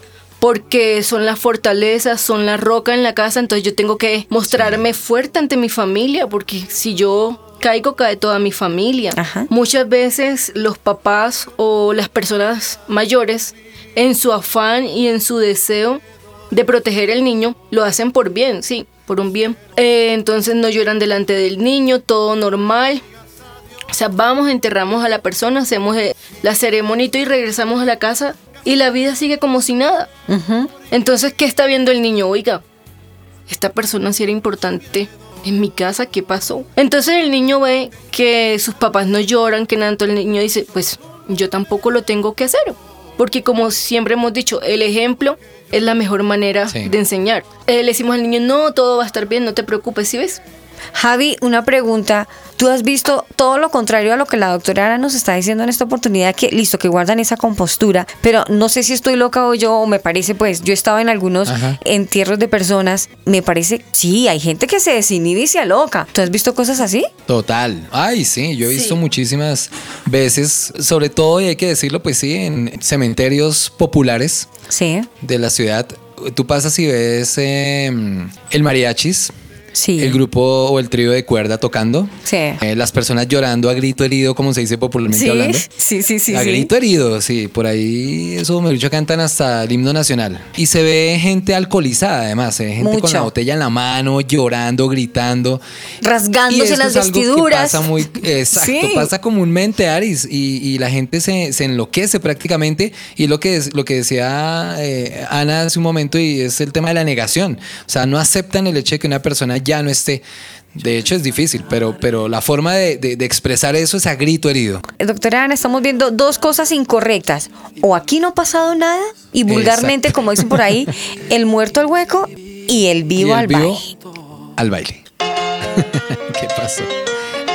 [SPEAKER 7] Porque son la fortaleza, son la roca en la casa, entonces yo tengo que mostrarme fuerte ante mi familia, porque si yo caigo, cae toda mi familia.
[SPEAKER 2] Ajá.
[SPEAKER 7] Muchas veces los papás o las personas mayores, en su afán y en su deseo de proteger al niño, lo hacen por bien, sí, por un bien. Eh, entonces no lloran delante del niño, todo normal. O sea, vamos, enterramos a la persona, hacemos eh, la ceremonia y regresamos a la casa y la vida sigue como si nada. Entonces, ¿qué está viendo el niño? Oiga, esta persona sí era importante en mi casa, ¿qué pasó? Entonces el niño ve que sus papás no lloran, que nada, entonces el niño dice, pues yo tampoco lo tengo que hacer. Porque como siempre hemos dicho, el ejemplo es la mejor manera
[SPEAKER 3] Sí.
[SPEAKER 7] de enseñar. Eh, le decimos al niño, no, todo va a estar bien, no te preocupes, ¿sí ves?
[SPEAKER 2] Javi, una pregunta. ¿Tú has visto todo lo contrario a lo que la doctora Ara nos está diciendo en esta oportunidad? Que listo, que guardan esa compostura, pero no sé si estoy loca o yo, o me parece, pues, yo he estado en algunos
[SPEAKER 3] Ajá.
[SPEAKER 2] entierros de personas, me parece, sí, hay gente que se desinhibe y se aloca. ¿Tú has visto cosas así?
[SPEAKER 3] Total. Ay, sí, yo he visto
[SPEAKER 7] Sí.
[SPEAKER 3] muchísimas veces, sobre todo, y hay que decirlo, pues sí, en cementerios populares
[SPEAKER 2] Sí.
[SPEAKER 3] de la ciudad. Tú pasas y ves eh, el mariachis
[SPEAKER 2] Sí.
[SPEAKER 3] el grupo o el trío de cuerda tocando,
[SPEAKER 2] Sí.
[SPEAKER 3] eh, las personas llorando a grito herido, como se dice popularmente
[SPEAKER 2] Sí,
[SPEAKER 3] hablando.
[SPEAKER 2] sí, sí, sí,
[SPEAKER 3] A grito herido, sí, por ahí eso me dicho cantan hasta el himno nacional. Y se ve gente alcoholizada además, ve gente con
[SPEAKER 2] Mucho.
[SPEAKER 3] la botella en la mano, llorando, gritando.
[SPEAKER 2] Rasgándose las
[SPEAKER 3] es algo que
[SPEAKER 2] vestiduras.
[SPEAKER 3] pasa muy, exacto, pasa comúnmente, Aris, y, y la gente se, se enloquece prácticamente. Y lo que, es, lo que decía eh, Ana hace un momento, y es el tema de la negación. O sea, no aceptan el hecho de que una persona ya no esté. De hecho, es difícil, pero, pero la forma de, de- de expresar eso es a grito herido.
[SPEAKER 2] Doctora Ana, estamos viendo dos cosas incorrectas. O aquí no ha pasado nada, y vulgarmente,
[SPEAKER 3] Exacto.
[SPEAKER 2] como dicen por ahí, el muerto al hueco y el vivo
[SPEAKER 3] Y el
[SPEAKER 2] al
[SPEAKER 3] vivo
[SPEAKER 2] baile.
[SPEAKER 3] al baile. ¿Qué pasó?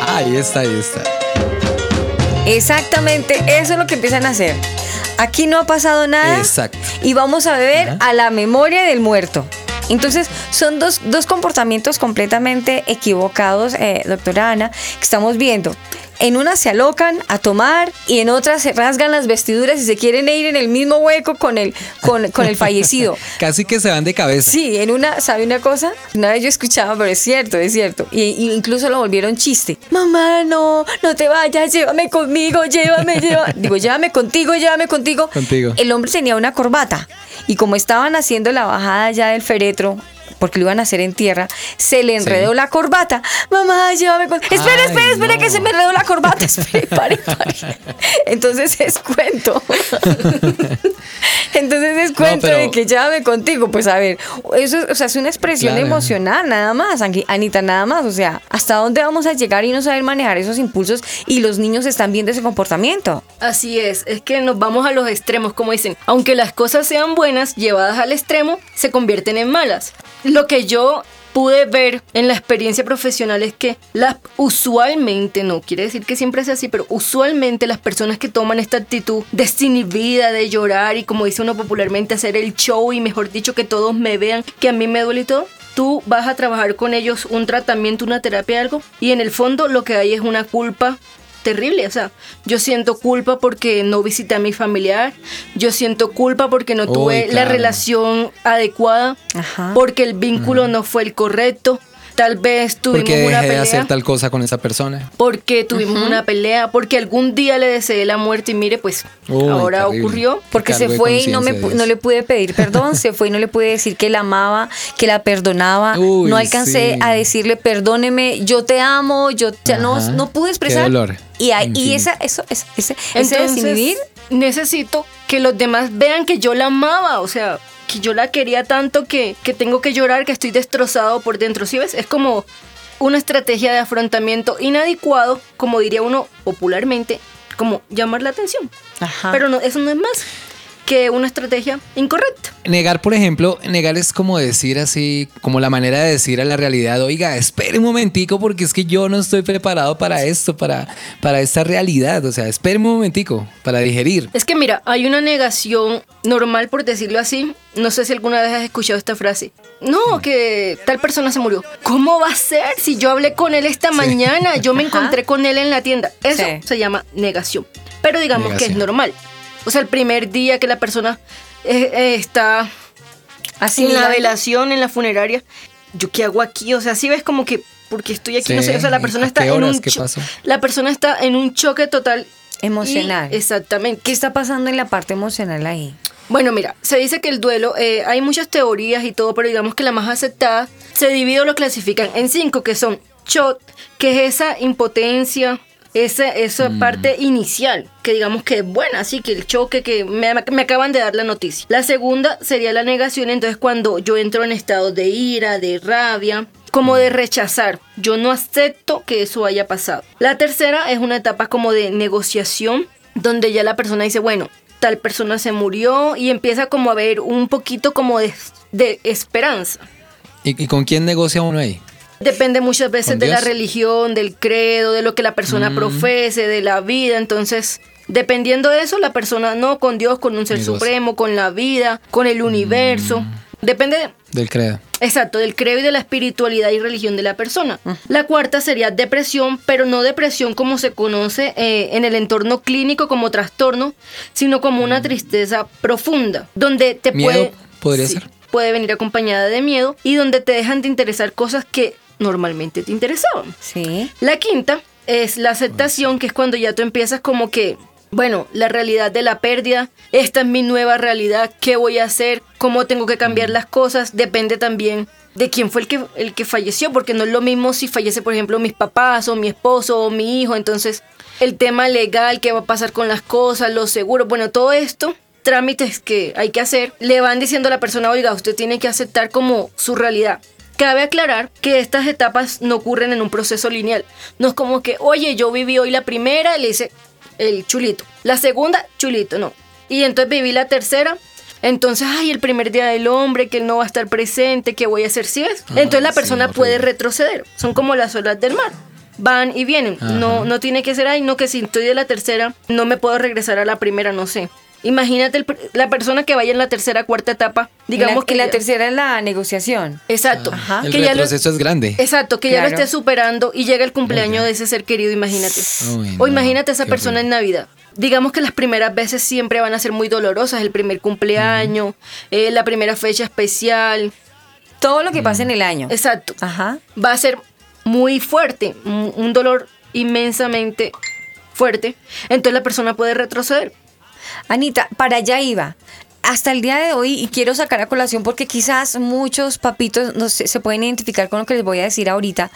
[SPEAKER 3] Ah, ahí está, ahí está.
[SPEAKER 2] Exactamente, eso es lo que empiezan a hacer. Aquí no ha pasado nada.
[SPEAKER 3] Exacto.
[SPEAKER 2] Y vamos a beber
[SPEAKER 3] Ajá.
[SPEAKER 2] a la memoria del muerto. Entonces, son dos, dos comportamientos completamente equivocados, eh, doctora Ana, que estamos viendo. En una se alocan a tomar y en otras se rasgan las vestiduras y se quieren ir en el mismo hueco con el, con, con el fallecido.
[SPEAKER 3] Casi que se van de cabeza.
[SPEAKER 2] Sí, en una, ¿sabe una cosa? Una vez yo escuchaba, pero es cierto, es cierto. Y, y incluso lo volvieron chiste. Mamá, no, no te vayas, llévame conmigo, llévame, llévame. Digo, llévame contigo, llévame contigo.
[SPEAKER 3] Contigo.
[SPEAKER 2] El hombre tenía una corbata. Y como estaban haciendo la bajada ya del féretro, porque lo iban a hacer en tierra, se le enredó la corbata. Mamá, llévame con... Espera, espera, espera,
[SPEAKER 3] no.
[SPEAKER 2] que se me enredó la corbata. Espere, pare, pare. Entonces es cuento. Entonces es cuento
[SPEAKER 3] pero-
[SPEAKER 2] de que llévame contigo. Pues a ver, eso o sea, es una expresión
[SPEAKER 3] Claro.
[SPEAKER 2] emocional, nada más, Anita, nada más. O sea, ¿hasta dónde vamos a llegar y no saber manejar esos impulsos? Y los niños están viendo ese comportamiento.
[SPEAKER 7] Así es, es que nos vamos a los extremos, como dicen, aunque las cosas sean buenas, llevadas al extremo, se convierten en malas. Lo que yo pude ver en la experiencia profesional es que las usualmente, no quiere decir que siempre sea así, pero usualmente las personas que toman esta actitud desinhibida de llorar y como dice uno popularmente hacer el show y mejor dicho que todos me vean, que a mí me duele todo, tú vas a trabajar con ellos un tratamiento, una terapia, algo, y en el fondo lo que hay es una culpa terrible, o sea, yo siento culpa porque no visité a mi familiar, yo siento culpa porque no
[SPEAKER 3] Uy,
[SPEAKER 7] tuve la
[SPEAKER 3] claro.
[SPEAKER 7] relación adecuada,
[SPEAKER 2] Ajá.
[SPEAKER 7] porque el vínculo no fue el correcto, tal vez tuvimos
[SPEAKER 3] Porque
[SPEAKER 7] una
[SPEAKER 3] dejé de
[SPEAKER 7] pelea,
[SPEAKER 3] hacer tal cosa con esa persona.
[SPEAKER 7] porque tuvimos una pelea, porque algún día le deseé la muerte y mire, pues
[SPEAKER 3] Uy,
[SPEAKER 7] ahora
[SPEAKER 3] terrible.
[SPEAKER 7] ocurrió.
[SPEAKER 2] Porque se fue y no, me, no le pude pedir perdón, se fue y no le pude decir que la amaba, que la perdonaba.
[SPEAKER 3] Uy,
[SPEAKER 2] no alcancé
[SPEAKER 3] sí.
[SPEAKER 2] a decirle, perdóneme, yo te amo, yo ya no, no pude
[SPEAKER 3] Qué
[SPEAKER 2] expresar.
[SPEAKER 3] dolor.
[SPEAKER 2] Y, ahí- y esa, eso, ese, ese, ese
[SPEAKER 7] Entonces,
[SPEAKER 2] desinhibir,
[SPEAKER 7] necesito que los demás vean que yo la amaba, o sea, que yo la quería tanto que, que tengo que llorar, que estoy destrozado por dentro. ¿Sí ves? Es como una estrategia de afrontamiento inadecuado, como diría uno popularmente, como llamar la atención.
[SPEAKER 2] Ajá.
[SPEAKER 7] Pero no, eso no es más que una estrategia incorrecta.
[SPEAKER 3] Negar, por ejemplo, negar es como decir así, como la manera de decir a la realidad, oiga, espere un momentico porque es que yo no estoy preparado para esto, para, para esta realidad. O sea, espere un momentico para digerir.
[SPEAKER 7] Es que mira, hay una negación normal, por decirlo así. No sé si alguna vez has escuchado esta frase. No, que tal persona se murió. ¿Cómo va a ser si yo hablé con él esta mañana? Yo me
[SPEAKER 2] Ajá.
[SPEAKER 7] encontré con él en la tienda. Eso
[SPEAKER 2] Sí.
[SPEAKER 7] se llama negación. Pero digamos que es normal. O sea, el primer día que la persona eh, eh, está
[SPEAKER 2] Así
[SPEAKER 7] en la velación, en la funeraria, ¿yo qué hago aquí? O sea, si ves como que, porque estoy aquí, no sé, o sea, la persona
[SPEAKER 3] ¿a
[SPEAKER 7] está en un. La persona está en un choque total.
[SPEAKER 2] Emocional.
[SPEAKER 7] y- exactamente.
[SPEAKER 2] ¿Qué está pasando en la parte emocional ahí?
[SPEAKER 7] Bueno, mira, se dice que el duelo, eh, hay muchas teorías y todo, pero digamos que la más aceptada se divide o lo clasifican en cinco, que son shot, que es esa impotencia, esa, esa parte inicial, que digamos que es buena, así que el choque que me, me acaban de dar la noticia. La segunda sería la negación, entonces cuando yo entro en estado de ira, de rabia, como de rechazar. Yo no acepto que eso haya pasado. La tercera es una etapa como de negociación, donde ya la persona dice, bueno, tal persona se murió y empieza como a ver un poquito como de, de esperanza.
[SPEAKER 3] ¿Y, y con quién negocia uno ahí?
[SPEAKER 7] Depende muchas veces
[SPEAKER 3] ¿Con
[SPEAKER 7] de la religión, del credo, de lo que la persona profese, de la vida. Entonces, dependiendo de eso, la persona no con Dios, con un ser supremo, con la vida, con el universo. Depende de-
[SPEAKER 3] Del credo.
[SPEAKER 7] Exacto, del credo y de la espiritualidad y religión de la persona. La cuarta sería depresión, pero no depresión como se conoce eh, en el entorno clínico como trastorno, sino como una tristeza profunda, donde te
[SPEAKER 3] Miedo
[SPEAKER 7] puede...
[SPEAKER 3] podría ser.
[SPEAKER 7] Puede venir acompañada de miedo y donde te dejan de interesar cosas que normalmente te interesaban.
[SPEAKER 2] Sí.
[SPEAKER 7] La quinta es la aceptación, que es cuando ya tú empiezas como que, bueno, la realidad de la pérdida, esta es mi nueva realidad, ¿qué voy a hacer? ¿Cómo tengo que cambiar las cosas? Depende también de quién fue el que, el que falleció, porque no es lo mismo si fallece, por ejemplo, mis papás o mi esposo o mi hijo, entonces el tema legal, qué va a pasar con las cosas, los seguros, bueno, todo esto trámites que hay que hacer, le van diciendo a la persona, oiga, usted tiene que aceptar como su realidad. Cabe aclarar que estas etapas no ocurren en un proceso lineal. No es como que, oye, yo viví hoy la primera, le hice el chulito. La segunda, chulito, no. Y entonces viví la tercera, entonces, ay, el primer día del hombre, que él no va a estar presente, ¿qué voy a hacer? ¿Sí ves? Entonces la persona puede retroceder. Son como las olas del mar. Van y vienen. No, no tiene que ser, ay, no, que si estoy de la tercera, no me puedo regresar a la primera, no sé. Imagínate el la persona que vaya en la tercera, cuarta etapa, digamos
[SPEAKER 2] la,
[SPEAKER 7] que
[SPEAKER 2] la
[SPEAKER 7] ya-
[SPEAKER 2] tercera es la negociación.
[SPEAKER 7] Exacto.
[SPEAKER 2] Ajá.
[SPEAKER 3] El
[SPEAKER 7] Que ya lo-
[SPEAKER 3] retroceso es grande.
[SPEAKER 7] Exacto, que ya lo esté superando y llega el cumpleaños de ese ser querido, imagínate.
[SPEAKER 3] Uy,
[SPEAKER 7] o imagínate esa
[SPEAKER 3] qué
[SPEAKER 7] persona en Navidad. Digamos que las primeras veces siempre van a ser muy dolorosas, el primer cumpleaños, eh, la primera fecha especial.
[SPEAKER 2] Todo lo que pasa en el año.
[SPEAKER 7] Exacto.
[SPEAKER 2] Ajá.
[SPEAKER 7] Va a ser muy fuerte, un un dolor inmensamente fuerte. Entonces la persona puede retroceder.
[SPEAKER 2] Anita, para allá iba. Hasta el día de hoy, y quiero sacar a colación porque quizás muchos papitos no sé, se pueden identificar con lo que les voy a decir ahorita.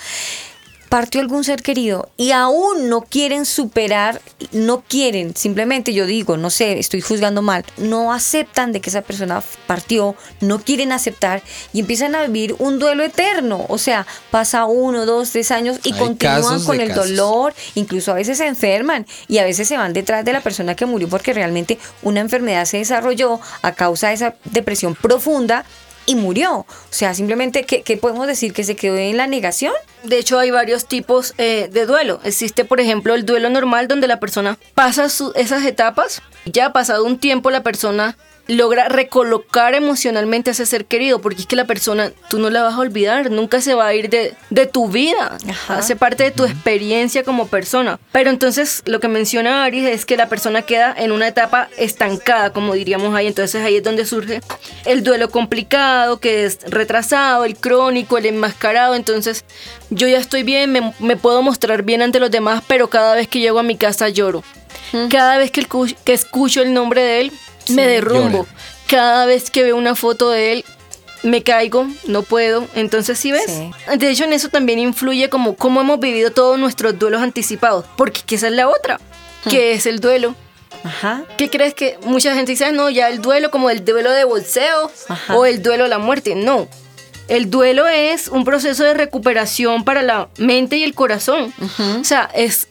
[SPEAKER 2] Partió algún ser querido y aún no quieren superar, no quieren, simplemente yo digo, no sé, estoy juzgando mal, no aceptan de que esa persona partió, no quieren aceptar y empiezan a vivir un duelo eterno. O sea, pasa uno, dos, tres años y
[SPEAKER 3] Hay
[SPEAKER 2] continúan con el
[SPEAKER 3] casos.
[SPEAKER 2] dolor incluso a veces se enferman y a veces se van detrás de la persona que murió porque realmente una enfermedad se desarrolló a causa de esa depresión profunda y murió. O sea, simplemente, ¿qué, qué podemos decir? ¿Que se quedó en la negación?
[SPEAKER 7] De hecho, hay varios tipos eh, de duelo. Existe, por ejemplo, el duelo normal donde la persona pasa esas etapas. Ya pasado un tiempo, la persona logra recolocar emocionalmente a ese ser querido, porque es que la persona tú no la vas a olvidar, nunca se va a ir de, de tu vida,
[SPEAKER 2] Ajá.
[SPEAKER 7] hace parte de tu experiencia como persona. Pero entonces lo que menciona Aris es que la persona queda en una etapa estancada, como diríamos ahí, entonces ahí es donde surge el duelo complicado, que es retrasado, el crónico, el enmascarado, entonces yo ya estoy bien, me, me puedo mostrar bien ante los demás, pero cada vez que llego a mi casa lloro. Cada vez que, el que escucho el nombre de él, me derrumbo. Cada vez que veo una foto de él, me caigo, no puedo. Entonces, ¿sí ves?
[SPEAKER 2] Sí.
[SPEAKER 7] De hecho, en eso también influye como cómo hemos vivido todos nuestros duelos anticipados. Porque que esa es la otra, que es el duelo.
[SPEAKER 2] Ajá.
[SPEAKER 7] ¿Qué crees que mucha gente dice, "Ah, no, ya el duelo como el duelo de bolseo
[SPEAKER 2] Ajá.
[SPEAKER 7] o el duelo a la muerte? No. El duelo es un proceso de recuperación para la mente y el corazón. O sea, es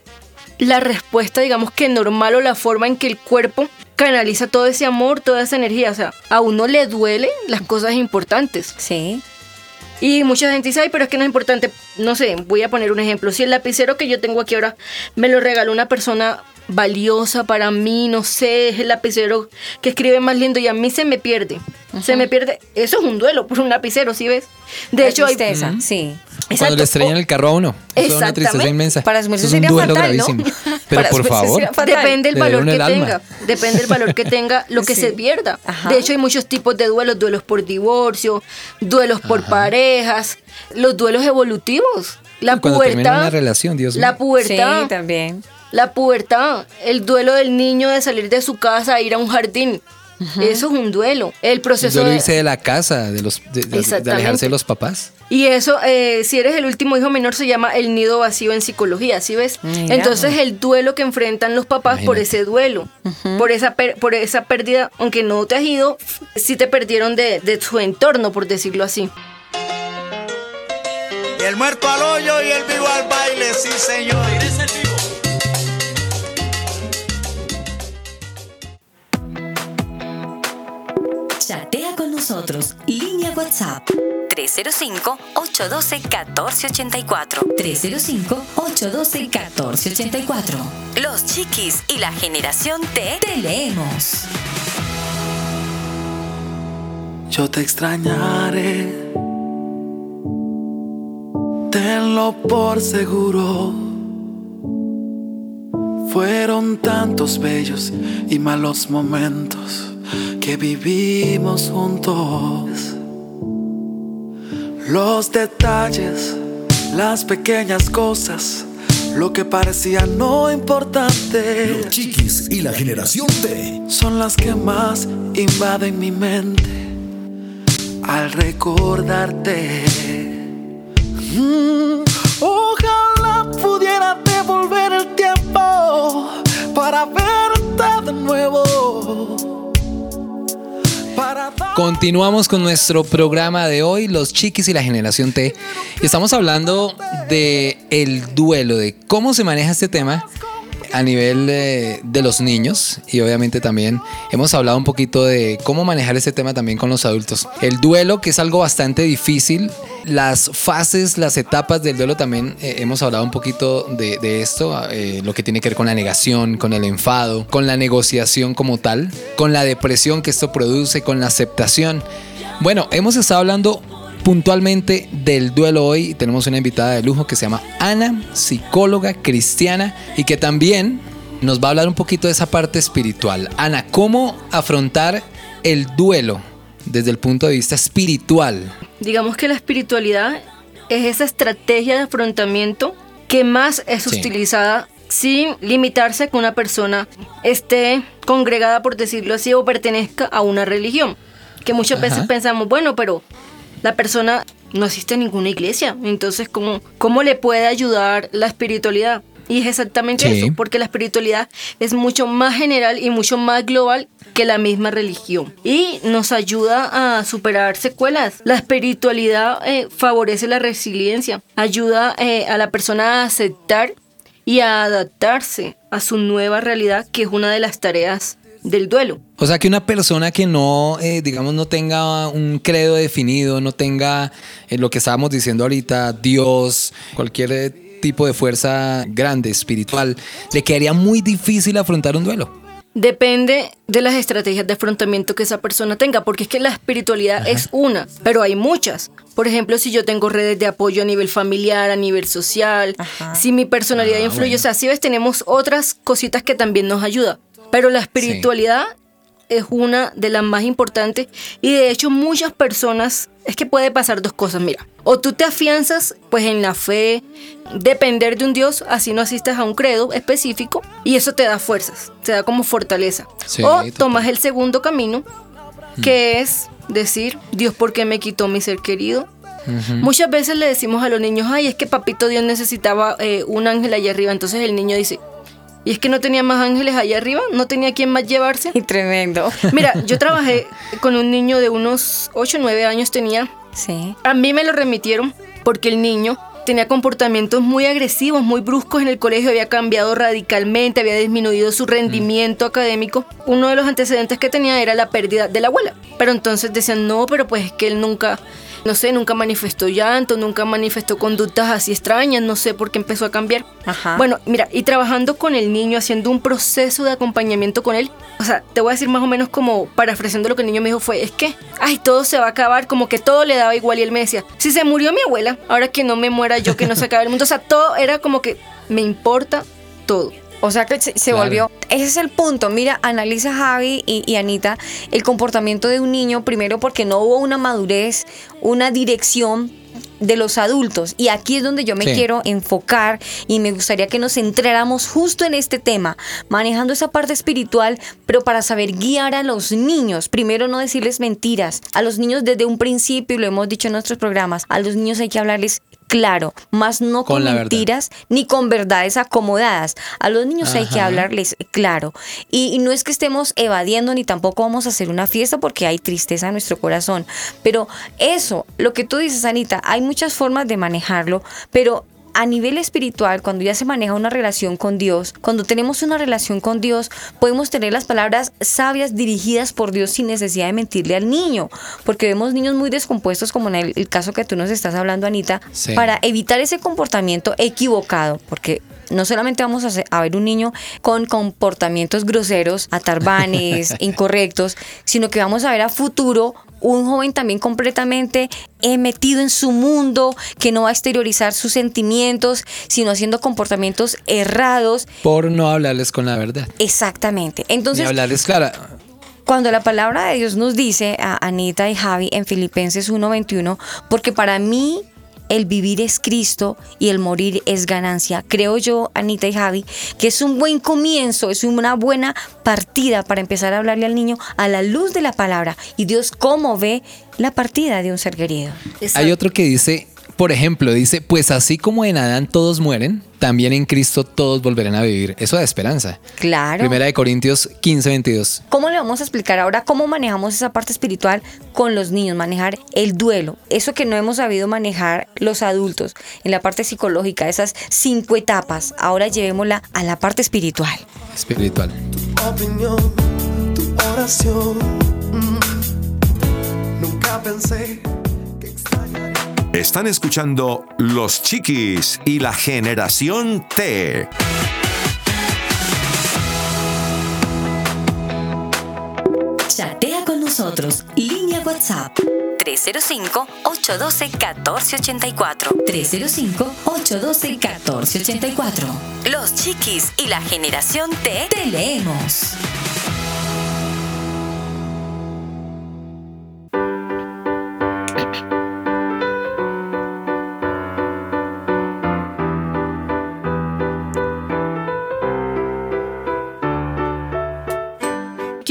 [SPEAKER 7] la respuesta, digamos que normal o la forma en que el cuerpo canaliza todo ese amor, toda esa energía. O sea, a uno le duele las cosas importantes.
[SPEAKER 2] Sí.
[SPEAKER 7] Y mucha gente dice, ay, pero es que no es importante. No sé, voy a poner un ejemplo. Si el lapicero que yo tengo aquí ahora me lo regaló una persona valiosa para mí, no sé, es el lapicero que escribe más lindo y a mí se me pierde. Se me pierde. Eso es un duelo por un lapicero, ¿sí ves? De
[SPEAKER 2] La
[SPEAKER 7] hecho, hay,
[SPEAKER 2] tristeza, sí.
[SPEAKER 3] Cuando le estrellan el carro a uno. Eso es una tristeza
[SPEAKER 7] Exactamente.
[SPEAKER 3] inmensa.
[SPEAKER 2] Para su merced
[SPEAKER 3] Eso es un
[SPEAKER 2] sería
[SPEAKER 3] duelo
[SPEAKER 2] fatal, ¿no?
[SPEAKER 3] gravísimo. Pero
[SPEAKER 2] Para su
[SPEAKER 3] por favor.
[SPEAKER 7] Depende el valor que
[SPEAKER 3] el
[SPEAKER 7] tenga. Depende del valor que tenga lo que
[SPEAKER 2] Sí.
[SPEAKER 7] se pierda.
[SPEAKER 2] Ajá.
[SPEAKER 7] De hecho, hay muchos tipos de duelos: duelos por divorcio, duelos por parejas, los duelos evolutivos. La
[SPEAKER 3] Cuando termina
[SPEAKER 7] pubertad.
[SPEAKER 3] una relación, Dios mío.
[SPEAKER 7] La pubertad.
[SPEAKER 2] Sí, también.
[SPEAKER 7] La pubertad, el duelo del niño de salir de su casa e ir a un jardín. Eso es un duelo. El
[SPEAKER 3] El
[SPEAKER 7] proceso
[SPEAKER 3] duelo de
[SPEAKER 7] de-
[SPEAKER 3] irse de la casa, de, los, de, de- de
[SPEAKER 7] Exactamente.
[SPEAKER 3] alejarse de los papás.
[SPEAKER 7] Y eso, eh, si eres el último hijo menor, se llama el nido vacío en psicología, ¿sí ves?
[SPEAKER 2] Mira.
[SPEAKER 7] Entonces el duelo que enfrentan los papás por ese duelo, por, esa per- por esa pérdida, aunque no te has ido, sí te perdieron de, de su entorno, por decirlo así.
[SPEAKER 9] Y el muerto al hoyo y el vivo al baile, sí señor.
[SPEAKER 6] Chatea con nosotros. Línea WhatsApp 305-812-1484. 305-812-1484. Los chiquis y la generación T. Te leemos.
[SPEAKER 9] Yo te extrañaré. Tenlo por seguro. Fueron tantos bellos y malos momentos que vivimos juntos. Los detalles
[SPEAKER 5] Las pequeñas cosas, lo que parecía no importante,
[SPEAKER 1] Los chiquis y la generación T.
[SPEAKER 5] son las que más invaden mi mente al recordarte. Mm, ojalá pudiera devolver el tiempo para verte nuevo.
[SPEAKER 3] Continuamos con nuestro programa de hoy, Los Chiquis y la Generación T. Estamos hablando de el duelo, de cómo se maneja este tema a nivel de los niños y obviamente también hemos hablado un poquito de cómo manejar este tema también con los adultos. El duelo, que es algo bastante difícil, las fases, las etapas del duelo también eh, hemos hablado un poquito de, esto, eh, lo que tiene que ver con la negación, con el enfado, con la negociación como tal, con la depresión que esto produce, con la aceptación. Bueno, hemos estado hablando puntualmente del duelo hoy tenemos una invitada de lujo que se llama Ana, psicóloga cristiana y que también nos va a hablar un poquito de esa parte espiritual. Ana, ¿cómo afrontar el duelo desde el punto de vista espiritual?
[SPEAKER 7] Digamos que la espiritualidad es esa estrategia de afrontamiento que más es
[SPEAKER 3] Sí.
[SPEAKER 7] utilizada sin limitarse a que una persona esté congregada, por decirlo así, o pertenezca a una religión. Que muchas
[SPEAKER 3] Ajá.
[SPEAKER 7] veces pensamos, bueno, pero la persona no asiste a ninguna iglesia, entonces ¿cómo, cómo le puede ayudar la espiritualidad? Y es exactamente
[SPEAKER 3] Sí.
[SPEAKER 7] eso, porque la espiritualidad es mucho más general y mucho más global que la misma religión. Y nos ayuda a superar secuelas. La espiritualidad eh, favorece la resiliencia, ayuda eh, a la persona a aceptar y a adaptarse a su nueva realidad, que es una de las tareas del duelo.
[SPEAKER 3] O sea, que una persona que no, eh, digamos, no tenga un credo definido, no tenga eh, lo que estábamos diciendo ahorita, Dios, cualquier eh, tipo de fuerza grande, espiritual, le quedaría muy difícil afrontar un duelo.
[SPEAKER 7] Depende de las estrategias de afrontamiento que esa persona tenga, porque es que la espiritualidad es una, pero hay muchas. Por ejemplo, si yo tengo redes de apoyo a nivel familiar, a nivel social,
[SPEAKER 2] Ajá.
[SPEAKER 7] si mi personalidad
[SPEAKER 3] Ah,
[SPEAKER 7] influye,
[SPEAKER 3] bueno.
[SPEAKER 7] o sea, si ves, tenemos otras cositas que también nos ayudan. Pero la espiritualidad es una de las más importantes y de hecho muchas personas, es que puede pasar dos cosas, mira, o tú te afianzas pues en la fe, depender de un Dios, así no asistas a un credo específico y eso te da fuerzas, te da como fortaleza.
[SPEAKER 3] Sí,
[SPEAKER 7] o tomas el segundo camino, que es decir, Dios, ¿por qué me quitó mi ser querido? Muchas veces le decimos a los niños, ay, es que papito Dios necesitaba eh, un ángel allá arriba. Entonces el niño dice, ¿y es que no tenía más ángeles allá arriba? ¿No tenía quien más llevarse?
[SPEAKER 2] Y tremendo.
[SPEAKER 7] Mira, yo trabajé con un niño de unos 8 o 9 años tenía.
[SPEAKER 2] Sí.
[SPEAKER 7] A mí me lo remitieron porque el niño tenía comportamientos muy agresivos, muy bruscos en el colegio, había cambiado radicalmente, había disminuido su rendimiento académico. Uno de los antecedentes que tenía era la pérdida de la abuela. Pero entonces decían, no, pero pues es que él nunca, no sé, nunca manifestó llanto, nunca manifestó conductas así extrañas, no sé por qué empezó a cambiar.
[SPEAKER 2] Ajá.
[SPEAKER 7] Bueno, mira, y trabajando con el niño, haciendo un proceso de acompañamiento con él, o sea, te voy a decir más o menos como parafraseando lo que el niño me dijo fue, es que, ay, todo se va a acabar, como que todo le daba igual y él me decía, si se murió mi abuela, ahora que no me muera yo, que no se acabe el mundo, o sea, todo era como que me importa todo.
[SPEAKER 2] O sea que se, se
[SPEAKER 3] Claro.
[SPEAKER 2] volvió. Ese es el punto. Mira, analiza Javi y, y Anita el comportamiento de un niño, primero porque no hubo una madurez, una dirección de los adultos. Y aquí es donde yo me
[SPEAKER 3] Sí.
[SPEAKER 2] quiero enfocar y me gustaría que nos centráramos justo en este tema, manejando esa parte espiritual, pero para saber guiar a los niños. Primero, no decirles mentiras. A los niños desde un principio, y lo hemos dicho en nuestros programas, a los niños hay que hablarles claro, más no con,
[SPEAKER 3] Con la verdad.
[SPEAKER 2] mentiras ni con verdades acomodadas. A los niños hay que hablarles claro. Y, y no es que estemos evadiendo ni tampoco vamos a hacer una fiesta porque hay tristeza en nuestro corazón. Pero eso, lo que tú dices, Anita, hay muchas formas de manejarlo, pero a nivel espiritual, cuando ya se maneja una relación con Dios, cuando tenemos una relación con Dios, podemos tener las palabras sabias dirigidas por Dios sin necesidad de mentirle al niño, porque vemos niños muy descompuestos, como en el, el caso que tú nos estás hablando, Anita,
[SPEAKER 3] Sí.
[SPEAKER 2] para evitar ese comportamiento equivocado, porque no solamente vamos a, a ver un niño con comportamientos groseros, atarbanes, incorrectos, sino que vamos a ver a futuro un joven también completamente eh, metido en su mundo, que no va a exteriorizar sus sentimientos, sino haciendo comportamientos errados.
[SPEAKER 3] Por no hablarles con la verdad.
[SPEAKER 2] Exactamente.
[SPEAKER 3] Ni
[SPEAKER 2] Entonces,
[SPEAKER 3] hablarles clara.
[SPEAKER 2] cuando la palabra de Dios nos dice a Anita y Javi en Filipenses 1:21, porque para mí el vivir es Cristo y el morir es ganancia. Creo yo, Anita y Javi, que es un buen comienzo, es una buena partida para empezar a hablarle al niño a la luz de la palabra. Y Dios cómo ve la partida de un ser querido.
[SPEAKER 3] Hay otro que dice, por ejemplo, dice, pues así como en Adán todos mueren, también en Cristo todos volverán a vivir. Eso da esperanza.
[SPEAKER 2] Claro.
[SPEAKER 3] Primera de Corintios 15, 22.
[SPEAKER 2] ¿Cómo le vamos a explicar ahora cómo manejamos esa parte espiritual con los niños? Manejar el duelo. Eso que no hemos sabido manejar los adultos en la parte psicológica, esas cinco etapas. Ahora llevémosla a la parte espiritual.
[SPEAKER 3] Espiritual.
[SPEAKER 5] opinión, tu oración. Mm. Nunca pensé.
[SPEAKER 10] Están escuchando Los Chiquis y la Generación T.
[SPEAKER 6] Chatea con nosotros. Línea WhatsApp. 305-812-1484. 305-812-1484. Los chiquis y la generación T. Te leemos.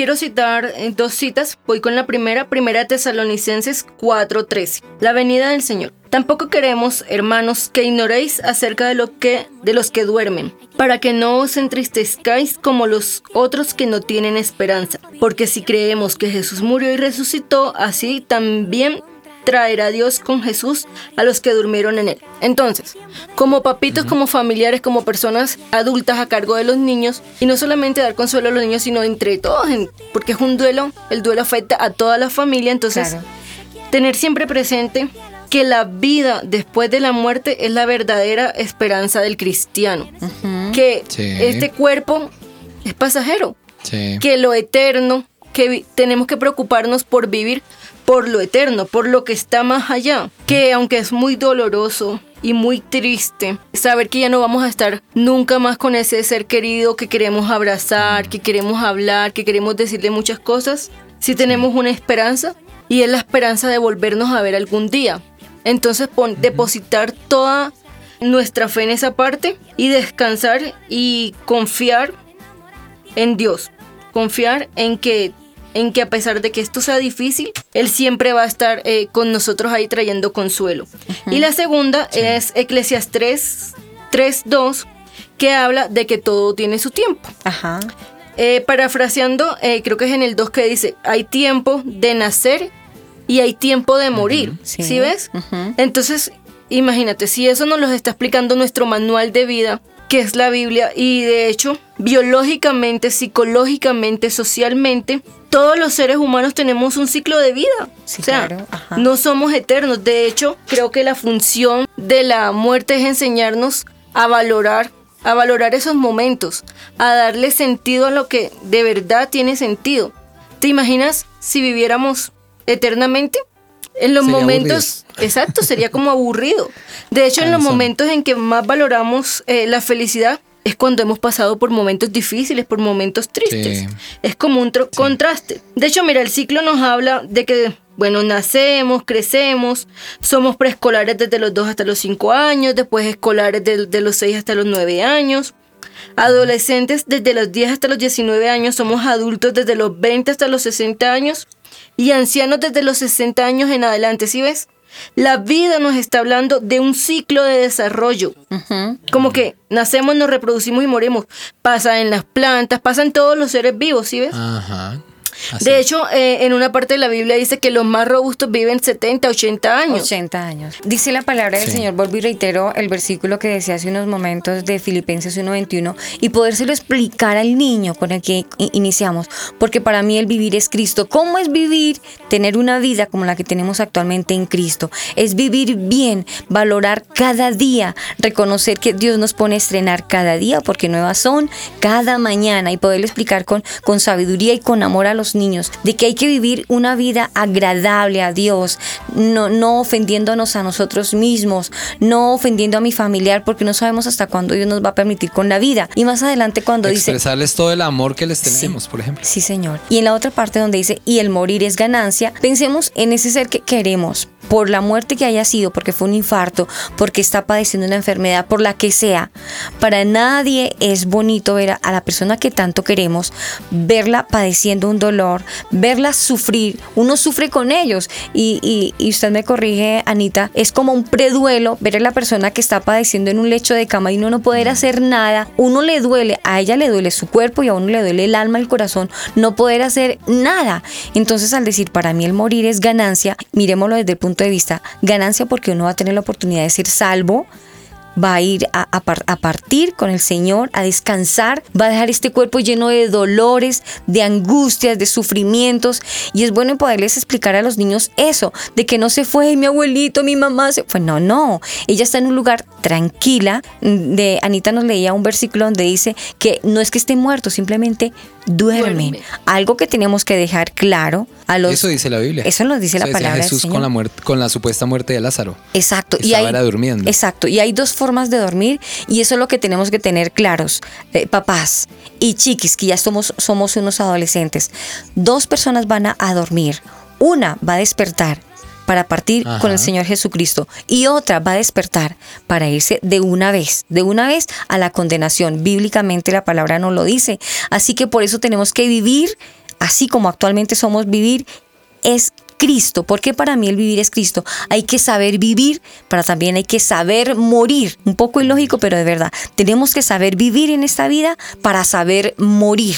[SPEAKER 7] Quiero citar eh, dos citas. Voy con la primera, primera Tesalonicenses 4:13. La venida del Señor. Tampoco queremos, hermanos, que ignoréis acerca de de los que duermen, para que no os entristezcáis como los otros que no tienen esperanza, porque si creemos que Jesús murió y resucitó, así también traerá Dios con Jesús a los que durmieron en él. Entonces, como papitos, como familiares, como personas adultas a cargo de los niños, y no solamente dar consuelo a los niños, sino entre todos, en- porque es un duelo, el duelo afecta a toda la familia, entonces
[SPEAKER 2] Claro.
[SPEAKER 7] tener siempre presente que la vida después de la muerte es la verdadera esperanza del cristiano, que
[SPEAKER 3] Sí.
[SPEAKER 7] este cuerpo es pasajero,
[SPEAKER 3] Sí.
[SPEAKER 7] que lo eterno, que tenemos que preocuparnos por vivir por lo eterno, por lo que está más allá, que aunque es muy doloroso y muy triste, saber que ya no vamos a estar nunca más con ese ser querido que queremos abrazar, que queremos hablar, que queremos decirle muchas cosas, si tenemos una esperanza y es la esperanza de volvernos a ver algún día. Entonces pon- depositar toda nuestra fe en esa parte y descansar y confiar en Dios. Confiar en que, en que a pesar de que esto sea difícil, Él siempre va a estar eh, con nosotros ahí trayendo consuelo. Y la segunda es Eclesiastes 3, 2, que habla de que todo tiene su tiempo.
[SPEAKER 2] Ajá.
[SPEAKER 7] Eh, parafraseando, eh, creo que es en el 2 que dice, hay tiempo de nacer y hay tiempo de morir.
[SPEAKER 2] Sí.
[SPEAKER 7] ¿Sí ves? Entonces, imagínate, si eso nos lo está explicando nuestro manual de vida, que es la Biblia, y de hecho, biológicamente, psicológicamente, socialmente, todos los seres humanos tenemos un ciclo de vida.
[SPEAKER 2] Sí,
[SPEAKER 7] o sea,
[SPEAKER 2] claro,
[SPEAKER 7] no somos eternos. De hecho, creo que la función de la muerte es enseñarnos a valorar, a valorar esos momentos, a darle sentido a lo que de verdad tiene sentido. ¿Te imaginas si viviéramos eternamente? En los
[SPEAKER 3] Sería
[SPEAKER 7] momentos, exacto, sería como aburrido. De hecho, en los momentos en que más valoramos eh, la felicidad es cuando hemos pasado por momentos difíciles, por momentos tristes.
[SPEAKER 3] Sí.
[SPEAKER 7] Es como un contraste. De hecho, mira, el ciclo nos habla de que, bueno, nacemos, crecemos, somos preescolares desde los 2 hasta los 5 años, después escolares de, de los 6 hasta los 9 años, adolescentes desde los 10 hasta los 19 años, somos adultos desde los 20 hasta los 60 años y ancianos desde los 60 años en adelante, ¿sí ves? La vida nos está hablando de un ciclo de desarrollo. Como que nacemos, nos reproducimos y morimos. Pasa en las plantas, pasa en todos los seres vivos, ¿sí ves?
[SPEAKER 3] Ajá. Así.
[SPEAKER 7] De hecho, eh, en una parte de la Biblia dice que los más robustos viven 70, 80 años.
[SPEAKER 2] 80 años. Dice la palabra del
[SPEAKER 3] Sí.
[SPEAKER 2] Señor, vuelvo y reitero el versículo que decía hace unos momentos de Filipenses 1.21 y podérselo explicar al niño con el que iniciamos, porque para mí el vivir es Cristo. ¿Cómo es vivir? Tener una vida como la que tenemos actualmente en Cristo. Es vivir bien, valorar cada día, reconocer que Dios nos pone a estrenar cada día, porque nuevas son cada mañana y poderle explicar con, con sabiduría y con amor a los los niños de que hay que vivir una vida agradable a Dios, no, no ofendiéndonos a nosotros mismos, no ofendiendo a mi familiar, porque no sabemos hasta cuándo Dios nos va a permitir con la vida. Y más adelante cuando dice...
[SPEAKER 3] Expresarles todo el amor que les tenemos, por ejemplo.
[SPEAKER 2] Sí, Señor. Y en la otra parte donde dice, y el morir es ganancia, pensemos en ese ser que queremos, por la muerte que haya sido, porque fue un infarto, porque está padeciendo una enfermedad, por la que sea. Para nadie es bonito ver a la persona que tanto queremos, verla padeciendo un dolor, verla sufrir. Uno sufre con ellos. Y, y, usted me corrige, Anita, es como un preduelo ver a la persona que está padeciendo en un lecho de cama y uno no poder hacer nada. Uno le duele, a ella le duele su cuerpo y a uno le duele el alma, el corazón, no poder hacer nada. Entonces, al decir para mí el morir es ganancia, miremoslo desde el punto de vista ganancia porque uno va a tener la oportunidad de ser salvo va a ir a, a, partir con el Señor, a descansar, va a dejar este cuerpo lleno de dolores, de angustias, de sufrimientos. Y es bueno poderles explicar a los niños eso, de que no se fue mi abuelito, mi mamá se fue. No, no, ella está en un lugar tranquila. De Anita nos leía un versículo donde dice que no es que esté muerto, simplemente duermen. Algo que tenemos que dejar claro a los...
[SPEAKER 3] Eso dice la Biblia.
[SPEAKER 2] Eso nos dice la palabra
[SPEAKER 3] Jesús con la, muerte, con la supuesta muerte de Lázaro.
[SPEAKER 2] Exacto.
[SPEAKER 3] y ahí, durmiendo.
[SPEAKER 2] Exacto. Y hay dos formas de dormir y eso es lo que tenemos que tener claros. Eh, papás y chiquis, que ya somos, somos unos adolescentes. Dos personas van a, dormir. Una va a despertar para partir con el Señor Jesucristo y otra va a despertar para irse de una vez, de una vez a la condenación. Bíblicamente la palabra nos lo dice. Así que por eso tenemos que vivir así como actualmente somos vivir es Cristo, porque para mí el vivir es Cristo. Hay que saber vivir, pero también hay que saber morir. Un poco ilógico, pero de verdad. Tenemos que saber vivir en esta vida para saber morir.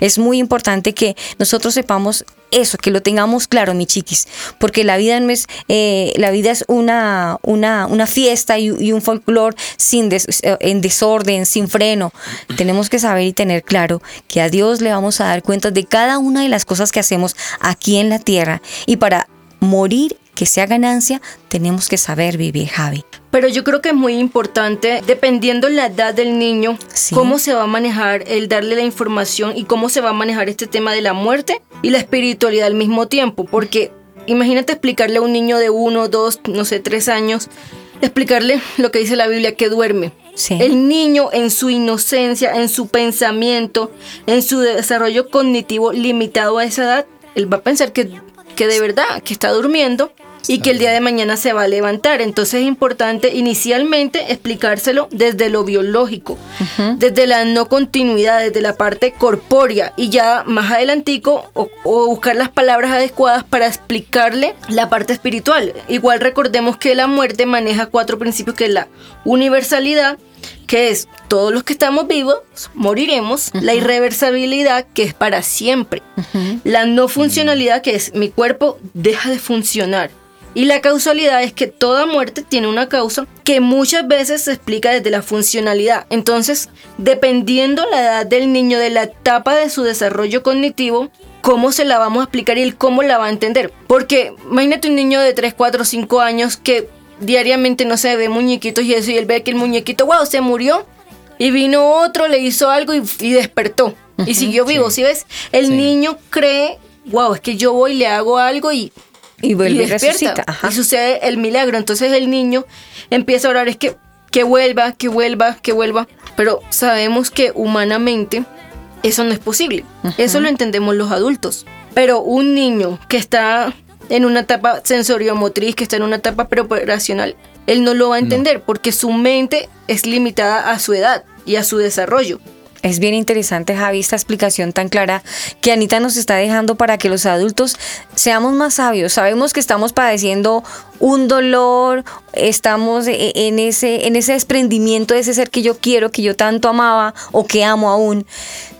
[SPEAKER 2] Es muy importante que nosotros sepamos eso, que lo tengamos claro, mi chiquis, porque la vida no es, eh, la vida es una, una, una fiesta y, un folclore sin eh, en desorden, sin freno. Tenemos que saber y tener claro que a Dios le vamos a dar cuenta de cada una de las cosas que hacemos aquí en la tierra y para morir que sea ganancia, tenemos que saber vivir, Javi.
[SPEAKER 7] Pero yo creo que es muy importante, dependiendo la edad del niño, cómo se va a manejar el darle la información y cómo se va a manejar este tema de la muerte y la espiritualidad al mismo tiempo. Porque imagínate explicarle a un niño de uno, dos, no sé, tres años, explicarle lo que dice la Biblia, que duerme. El niño en su inocencia, en su pensamiento, en su desarrollo cognitivo limitado a esa edad, él va a pensar que, que de verdad, que está durmiendo y que el día de mañana se va a levantar. Entonces es importante inicialmente explicárselo desde lo biológico, desde la no continuidad, desde la parte corpórea y ya más adelantico o, buscar las palabras adecuadas para explicarle la parte espiritual. Igual recordemos que la muerte maneja cuatro principios que es la universalidad, que es todos los que estamos vivos moriremos, la irreversibilidad que es para siempre, la no funcionalidad que es mi cuerpo deja de funcionar y la causalidad es que toda muerte tiene una causa que muchas veces se explica desde la funcionalidad. Entonces, dependiendo la edad del niño, de la etapa de su desarrollo cognitivo, cómo se la vamos a explicar y el cómo la va a entender. Porque imagínate un niño de 3, 4, 5 años que diariamente no se ve muñequitos y eso, y él ve que el muñequito, wow, se murió. Y vino otro, le hizo algo y, despertó. y siguió vivo, ¿sí, ves? El niño cree, wow, es que yo voy, le hago algo y
[SPEAKER 2] y vuelve y, resucita.
[SPEAKER 7] Y sucede el milagro. Entonces el niño empieza a orar, es que, que vuelva, que vuelva, que vuelva. Pero sabemos que humanamente eso no es posible. Eso lo entendemos los adultos. Pero un niño que está en una etapa sensoriomotriz, que está en una etapa preoperacional, él no lo va a entender porque su mente es limitada a su edad y a su desarrollo.
[SPEAKER 2] Es bien interesante, Javi, esta explicación tan clara que Anita nos está dejando para que los adultos seamos más sabios. Sabemos que estamos padeciendo un dolor, estamos e-, en ese, en ese desprendimiento de ese ser que yo quiero, que yo tanto amaba o que amo aún.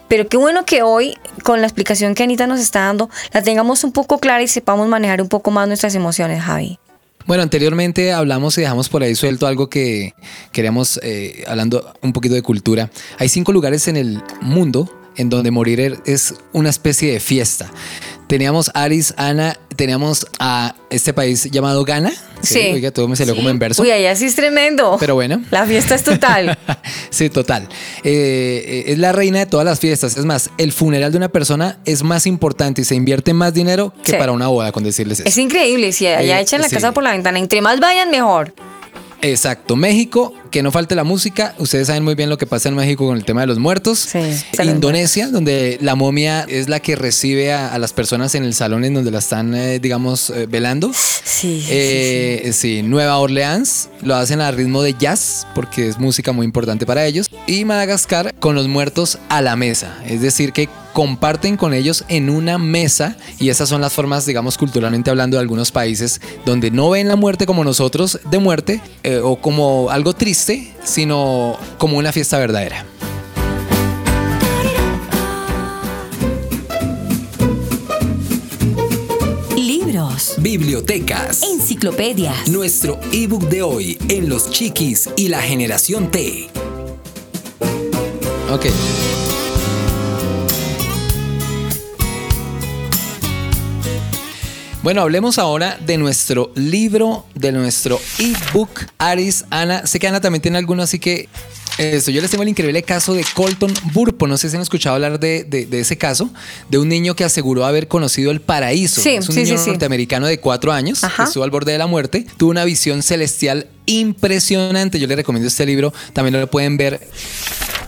[SPEAKER 2] Pero qué bueno que hoy, con la explicación que Anita nos está dando, la tengamos un poco clara y sepamos manejar un poco más nuestras emociones, Javi.
[SPEAKER 3] Bueno, anteriormente hablamos y dejamos por ahí suelto algo que queríamos, eh, hablando un poquito de cultura. Hay cinco lugares en el mundo en donde morir es una especie de fiesta. Teníamos Aris, Ana, teníamos a este país llamado Ghana.
[SPEAKER 2] Sí.
[SPEAKER 3] Oiga, todo me salió como en verso.
[SPEAKER 2] Uy, allá sí es tremendo.
[SPEAKER 3] Pero bueno.
[SPEAKER 2] La fiesta es total.
[SPEAKER 3] sí, total. Eh, es la reina de todas las fiestas. Es más, el funeral de una persona es más importante y se invierte más dinero que
[SPEAKER 2] Sí.
[SPEAKER 3] para una boda, con decirles eso.
[SPEAKER 2] es increíble. Si allá
[SPEAKER 3] Eh,
[SPEAKER 2] echan la
[SPEAKER 3] sí.
[SPEAKER 2] casa por la ventana, entre más vayan, mejor.
[SPEAKER 3] Exacto. México, que no falte la música. Ustedes saben muy bien lo que pasa en México con el tema de los muertos.
[SPEAKER 2] Sí.
[SPEAKER 3] Indonesia, donde la momia es la que recibe a, a las personas en el salón en donde la están, eh, digamos, eh, velando.
[SPEAKER 2] Sí. sí,
[SPEAKER 3] Eh, sí, Nueva Orleans lo hacen a ritmo de jazz porque es música muy importante para ellos. Y Madagascar con los muertos a la mesa, es decir, que comparten con ellos en una mesa y esas son las formas, digamos, culturalmente hablando de algunos países donde no ven la muerte como nosotros de muerte eh, o como algo triste, sino como una fiesta verdadera.
[SPEAKER 6] Libros,
[SPEAKER 1] Bibliotecas.
[SPEAKER 6] enciclopedias,
[SPEAKER 1] Nuestro ebook de hoy en Los Chiquis y la Generación T.
[SPEAKER 3] Ok. Bueno, hablemos ahora de nuestro libro, de nuestro ebook. Aris, Ana, sé que Ana también tiene alguno, así que esto, yo les tengo el increíble caso de Colton Burpo. No sé si han escuchado hablar de, de- de ese caso, de un niño que aseguró haber conocido el paraíso.
[SPEAKER 2] Sí,
[SPEAKER 3] es un
[SPEAKER 2] sí,
[SPEAKER 3] niño
[SPEAKER 2] sí,
[SPEAKER 3] norteamericano de cuatro años
[SPEAKER 2] Ajá.
[SPEAKER 3] que estuvo al borde de la muerte. Tuvo una visión celestial impresionante. Yo les recomiendo este libro. También lo pueden ver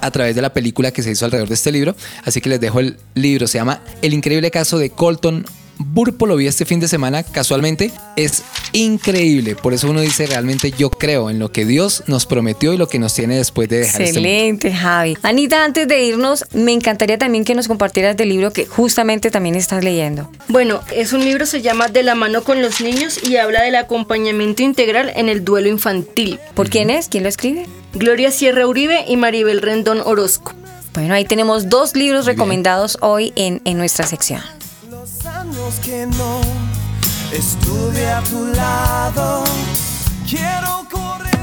[SPEAKER 3] a través de la película que se hizo alrededor de este libro. Así que les dejo el libro. Se llama El increíble caso de Colton Burpo. Lo vi este fin de semana casualmente. Es increíble. Por eso uno dice realmente yo creo en lo que Dios nos prometió y lo que nos tiene después de dejar este mundo.
[SPEAKER 2] Excelente, Javi. Anita, antes de irnos, me encantaría también que nos compartieras del libro que justamente también estás leyendo.
[SPEAKER 7] Bueno, es un libro, se llama De la mano con los niños y habla del acompañamiento integral en el duelo infantil.
[SPEAKER 2] ¿Por quién es? ¿Quién lo escribe?
[SPEAKER 7] Gloria Sierra Uribe y Maribel Rendón Orozco.
[SPEAKER 2] Bueno, ahí tenemos dos libros recomendados hoy en, en nuestra sección.
[SPEAKER 5] Años que no estuve a tu lado, quiero correr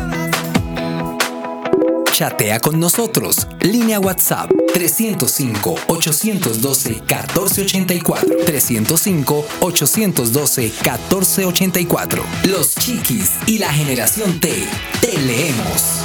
[SPEAKER 1] Chatea con nosotros. Línea WhatsApp 305-812-1484. 305-812-1484. Los Chiquis y la Generación T. Te leemos.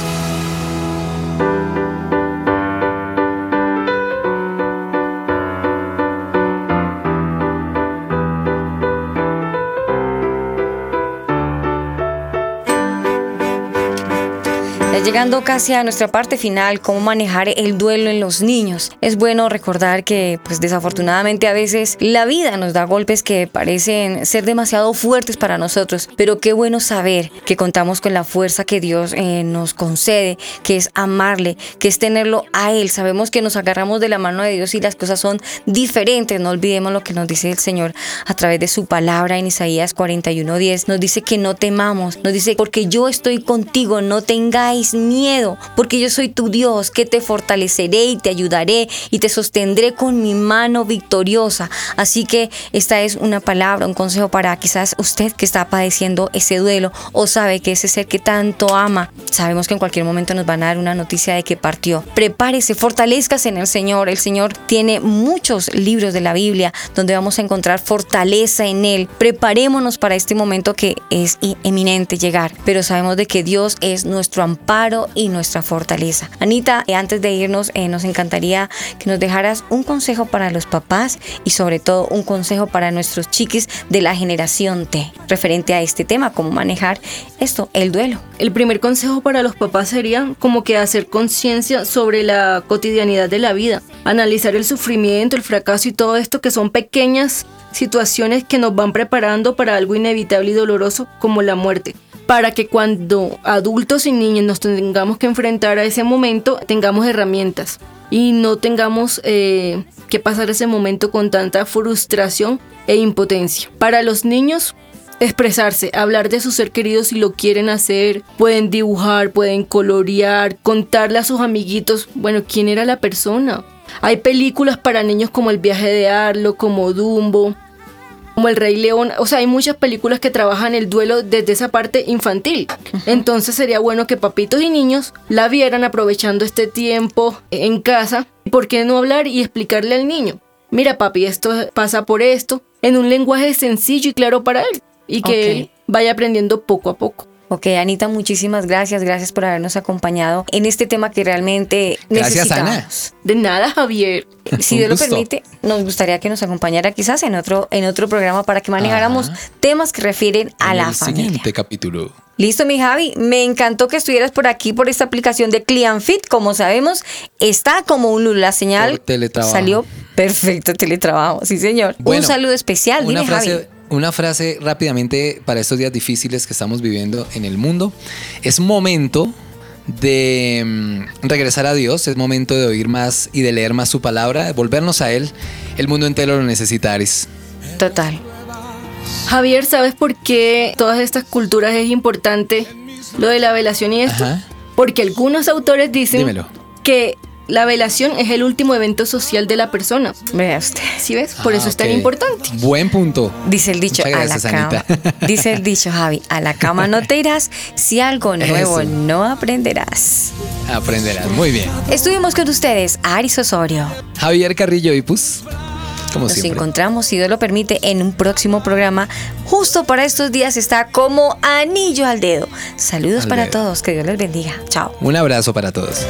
[SPEAKER 2] Llegando casi a nuestra parte final, cómo manejar el duelo en los niños. Es bueno recordar que, pues desafortunadamente a veces la vida nos da golpes que parecen ser demasiado fuertes para nosotros, pero qué bueno saber que contamos con la fuerza que Dios eh, nos concede, que es amarle, que es tenerlo a Él. Sabemos que nos agarramos de la mano de Dios y las cosas son diferentes. No olvidemos lo que nos dice el Señor a través de su palabra en Isaías 41:10. Nos dice que no temamos, nos dice porque yo estoy contigo, no tengáis miedo, porque yo soy tu Dios, que te fortaleceré y te ayudaré y te sostendré con mi mano victoriosa. Así que esta es una palabra, un consejo para quizás usted que está padeciendo ese duelo o sabe que ese ser que tanto ama, sabemos que en cualquier momento nos van a dar una noticia de que partió. Prepárese, fortalezcase en el Señor. El Señor tiene muchos libros de la Biblia donde vamos a encontrar fortaleza en Él. Preparémonos para este momento que es eminente llegar, pero sabemos de que Dios es nuestro amparo y nuestra fortaleza. Anita, eh, antes de irnos, eh, nos encantaría que nos dejaras un consejo para los papás y sobre todo un consejo para nuestros chiquis de la generación T, referente a este tema, cómo manejar esto, el duelo.
[SPEAKER 7] El primer consejo para los papás sería como que hacer conciencia sobre la cotidianidad de la vida, analizar el sufrimiento, el fracaso y todo esto que son pequeñas situaciones que nos van preparando para algo inevitable y doloroso como la muerte. Para que cuando adultos y niños nos tengamos que enfrentar a ese momento, tengamos herramientas y no tengamos eh, que pasar ese momento con tanta frustración e impotencia. Para los niños, expresarse, hablar de su ser querido si lo quieren hacer, pueden dibujar, pueden colorear, contarle a sus amiguitos, bueno, quién era la persona. Hay películas para niños como El viaje de Arlo, como Dumbo, como El Rey León, o sea, hay muchas películas que trabajan el duelo desde esa parte infantil. Entonces sería bueno que papitos y niños la vieran aprovechando este tiempo en casa. ¿Por qué no hablar y explicarle al niño? Mira papi, esto pasa por esto, en un lenguaje sencillo y claro para él y que él vaya aprendiendo poco a poco.
[SPEAKER 2] Ok, Anita, muchísimas gracias. Gracias por habernos acompañado en este tema que realmente
[SPEAKER 3] Gracias, Ana.
[SPEAKER 2] necesitamos.
[SPEAKER 7] De nada, Javier.
[SPEAKER 2] Si Dios lo permite, nos gustaría que nos acompañara quizás en otro, en otro programa para que manejáramos
[SPEAKER 3] Ajá.
[SPEAKER 2] temas que refieren a
[SPEAKER 3] En
[SPEAKER 2] la
[SPEAKER 3] el
[SPEAKER 2] familia.
[SPEAKER 3] siguiente capítulo.
[SPEAKER 2] Listo, mi Javi. Me encantó que estuvieras por aquí por esta aplicación de ClientFit. Como sabemos, está como un. La señal
[SPEAKER 3] Por teletrabajo.
[SPEAKER 2] salió perfecto teletrabajo. Sí, señor.
[SPEAKER 3] Bueno,
[SPEAKER 2] un saludo especial.
[SPEAKER 3] Una
[SPEAKER 2] Dime,
[SPEAKER 3] frase,
[SPEAKER 2] Javi.
[SPEAKER 3] Una frase rápidamente para estos días difíciles que estamos viviendo en el mundo. Es momento de mm, regresar a Dios, es momento de oír más y de leer más su palabra, de volvernos a Él. El mundo entero lo necesita, Aris.
[SPEAKER 2] Total.
[SPEAKER 7] Javier, ¿sabes por qué todas estas culturas es importante lo de la velación y esto?
[SPEAKER 3] Ajá.
[SPEAKER 7] Porque algunos autores dicen
[SPEAKER 3] Dímelo.
[SPEAKER 7] que la velación es el último evento social de la persona.
[SPEAKER 2] Vea usted.
[SPEAKER 7] ¿Sí ves? Por
[SPEAKER 3] Ah,
[SPEAKER 7] eso es tan importante.
[SPEAKER 3] Buen punto.
[SPEAKER 2] Dice el dicho,
[SPEAKER 3] Muchas
[SPEAKER 2] a
[SPEAKER 3] gracias,
[SPEAKER 2] la cama. Dice el dicho, Javi, a la cama no te irás si algo nuevo
[SPEAKER 3] Eso.
[SPEAKER 2] no aprenderás.
[SPEAKER 3] Aprenderás. Muy bien.
[SPEAKER 2] Estuvimos con ustedes, Aris Osorio.
[SPEAKER 3] Javier Carrillo y pues, como
[SPEAKER 2] Nos
[SPEAKER 3] siempre.
[SPEAKER 2] encontramos, si Dios lo permite, en un próximo programa. Justo para estos días está como anillo al dedo. Saludos
[SPEAKER 3] Al
[SPEAKER 2] para
[SPEAKER 3] dedo.
[SPEAKER 2] todos, que Dios les bendiga. Chao.
[SPEAKER 3] Un abrazo para todos.